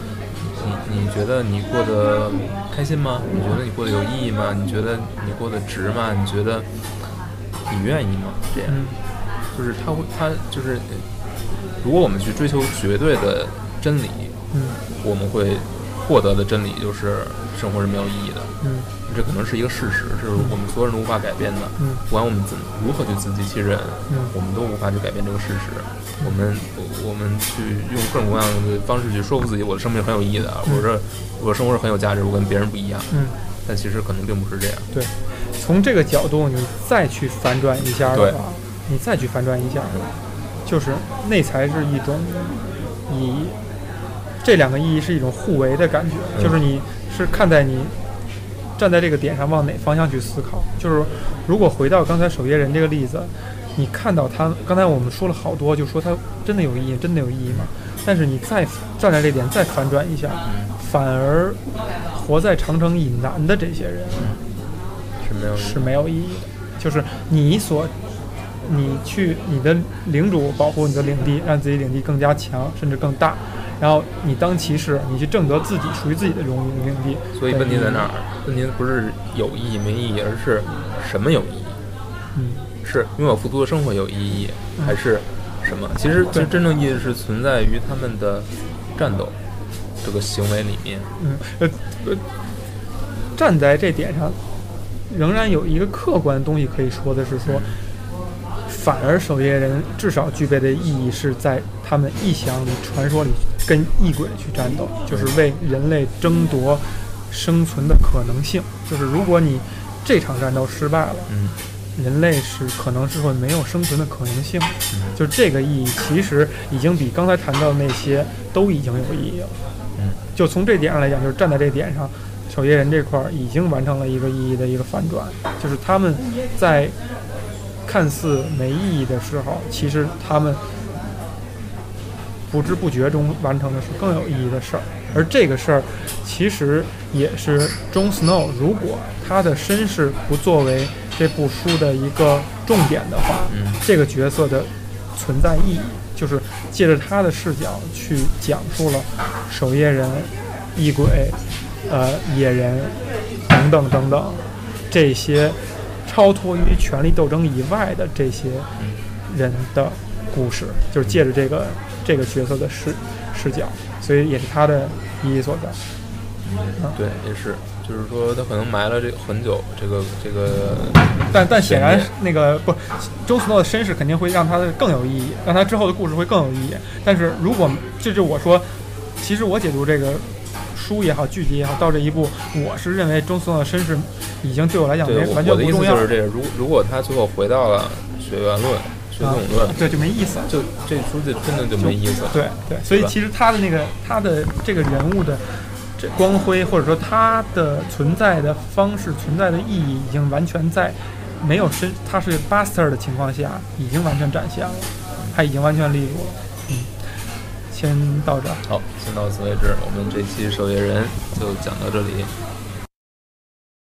你你觉得你过得开心吗？你觉得你过得有意义吗？你觉得你过得值吗？你觉得你愿意吗？这样，就是他会，他就是，如果我们去追求绝对的真理，嗯，我们会获得的真理就是生活是没有意义的，嗯。这可能是一个事实，是我们所有人都无法改变的。嗯，不管我们怎如何去自欺欺人，嗯，我们都无法去改变这个事实。我们我们去用各种各样的方式去说服自己，我的生命很有意义的，或者我的生活是很有价值，我跟别人不一样。嗯，但其实可能并不是这样。对，从这个角度你再去反转一下的话，你再去反转一下，就是那才是一种你。这两个意义是一种互为的感觉，就是你是看待你。站在这个点上，往哪方向去思考？就是如果回到刚才守夜人这个例子，你看到他刚才我们说了好多，就说他真的有意义，真的有意义吗？但是你再站在这点再反转一下，反而活在长城以南的这些人是没有是没有意义的。就是你所你去你的领主保护你的领地，让自己领地更加强，甚至更大。然后你当骑士，你去挣得自己属于自己的荣誉领地。所以问题在哪儿？问题不是有意义没意义，而是什么有意义？嗯，是拥有富足的生活有意义，还是什么？其实，其实真正意义是存在于他们的战斗这个行为里面。嗯，呃呃，站在这点上，仍然有一个客观东西可以说的是说。反而守夜人至少具备的意义是在他们异想里、传说里跟异鬼去战斗，就是为人类争夺生存的可能性。就是如果你这场战斗失败了，嗯，人类是可能是会没有生存的可能性。就这个意义，其实已经比刚才谈到的那些都已经有意义了。嗯，就从这点上来讲，就是站在这点上，守夜人这块儿已经完成了一个意义的一个反转，就是他们在。看似没意义的时候，其实他们不知不觉中完成的是更有意义的事儿。而这个事儿，其实也是 Jon Snow 如果他的身世不作为这部书的一个重点的话，这个角色的存在意义，就是借着他的视角去讲述了守夜人、异鬼、呃野人等等等等这些。超脱于权力斗争以外的这些人的故事，就是借着这个这个角色的视视角，所以也是他的意义所在。嗯，对，也是，就是说他可能埋了这很久，这个这个，但但显然那个不，周斯诺的身世肯定会让他的更有意义，让他之后的故事会更有意义。但是如果这就我说，其实我解读这个。书也好，剧集也好，到这一步，我是认为周斯诺的身世已经对我来讲没完全不重要。我的意思就是这个，如如果他最后回到了学院论、血统论，对，就没意思，就这书就真的就没意思。对对，所以其实他的那个他的这个人物的这光辉，或者说他的存在的方式、存在的意义，已经完全在没有身他是 Buster 的情况下，已经完全展现了，他已经完全立住了。嗯。先到这儿，好，先到此为止。我们这期守夜人就讲到这里。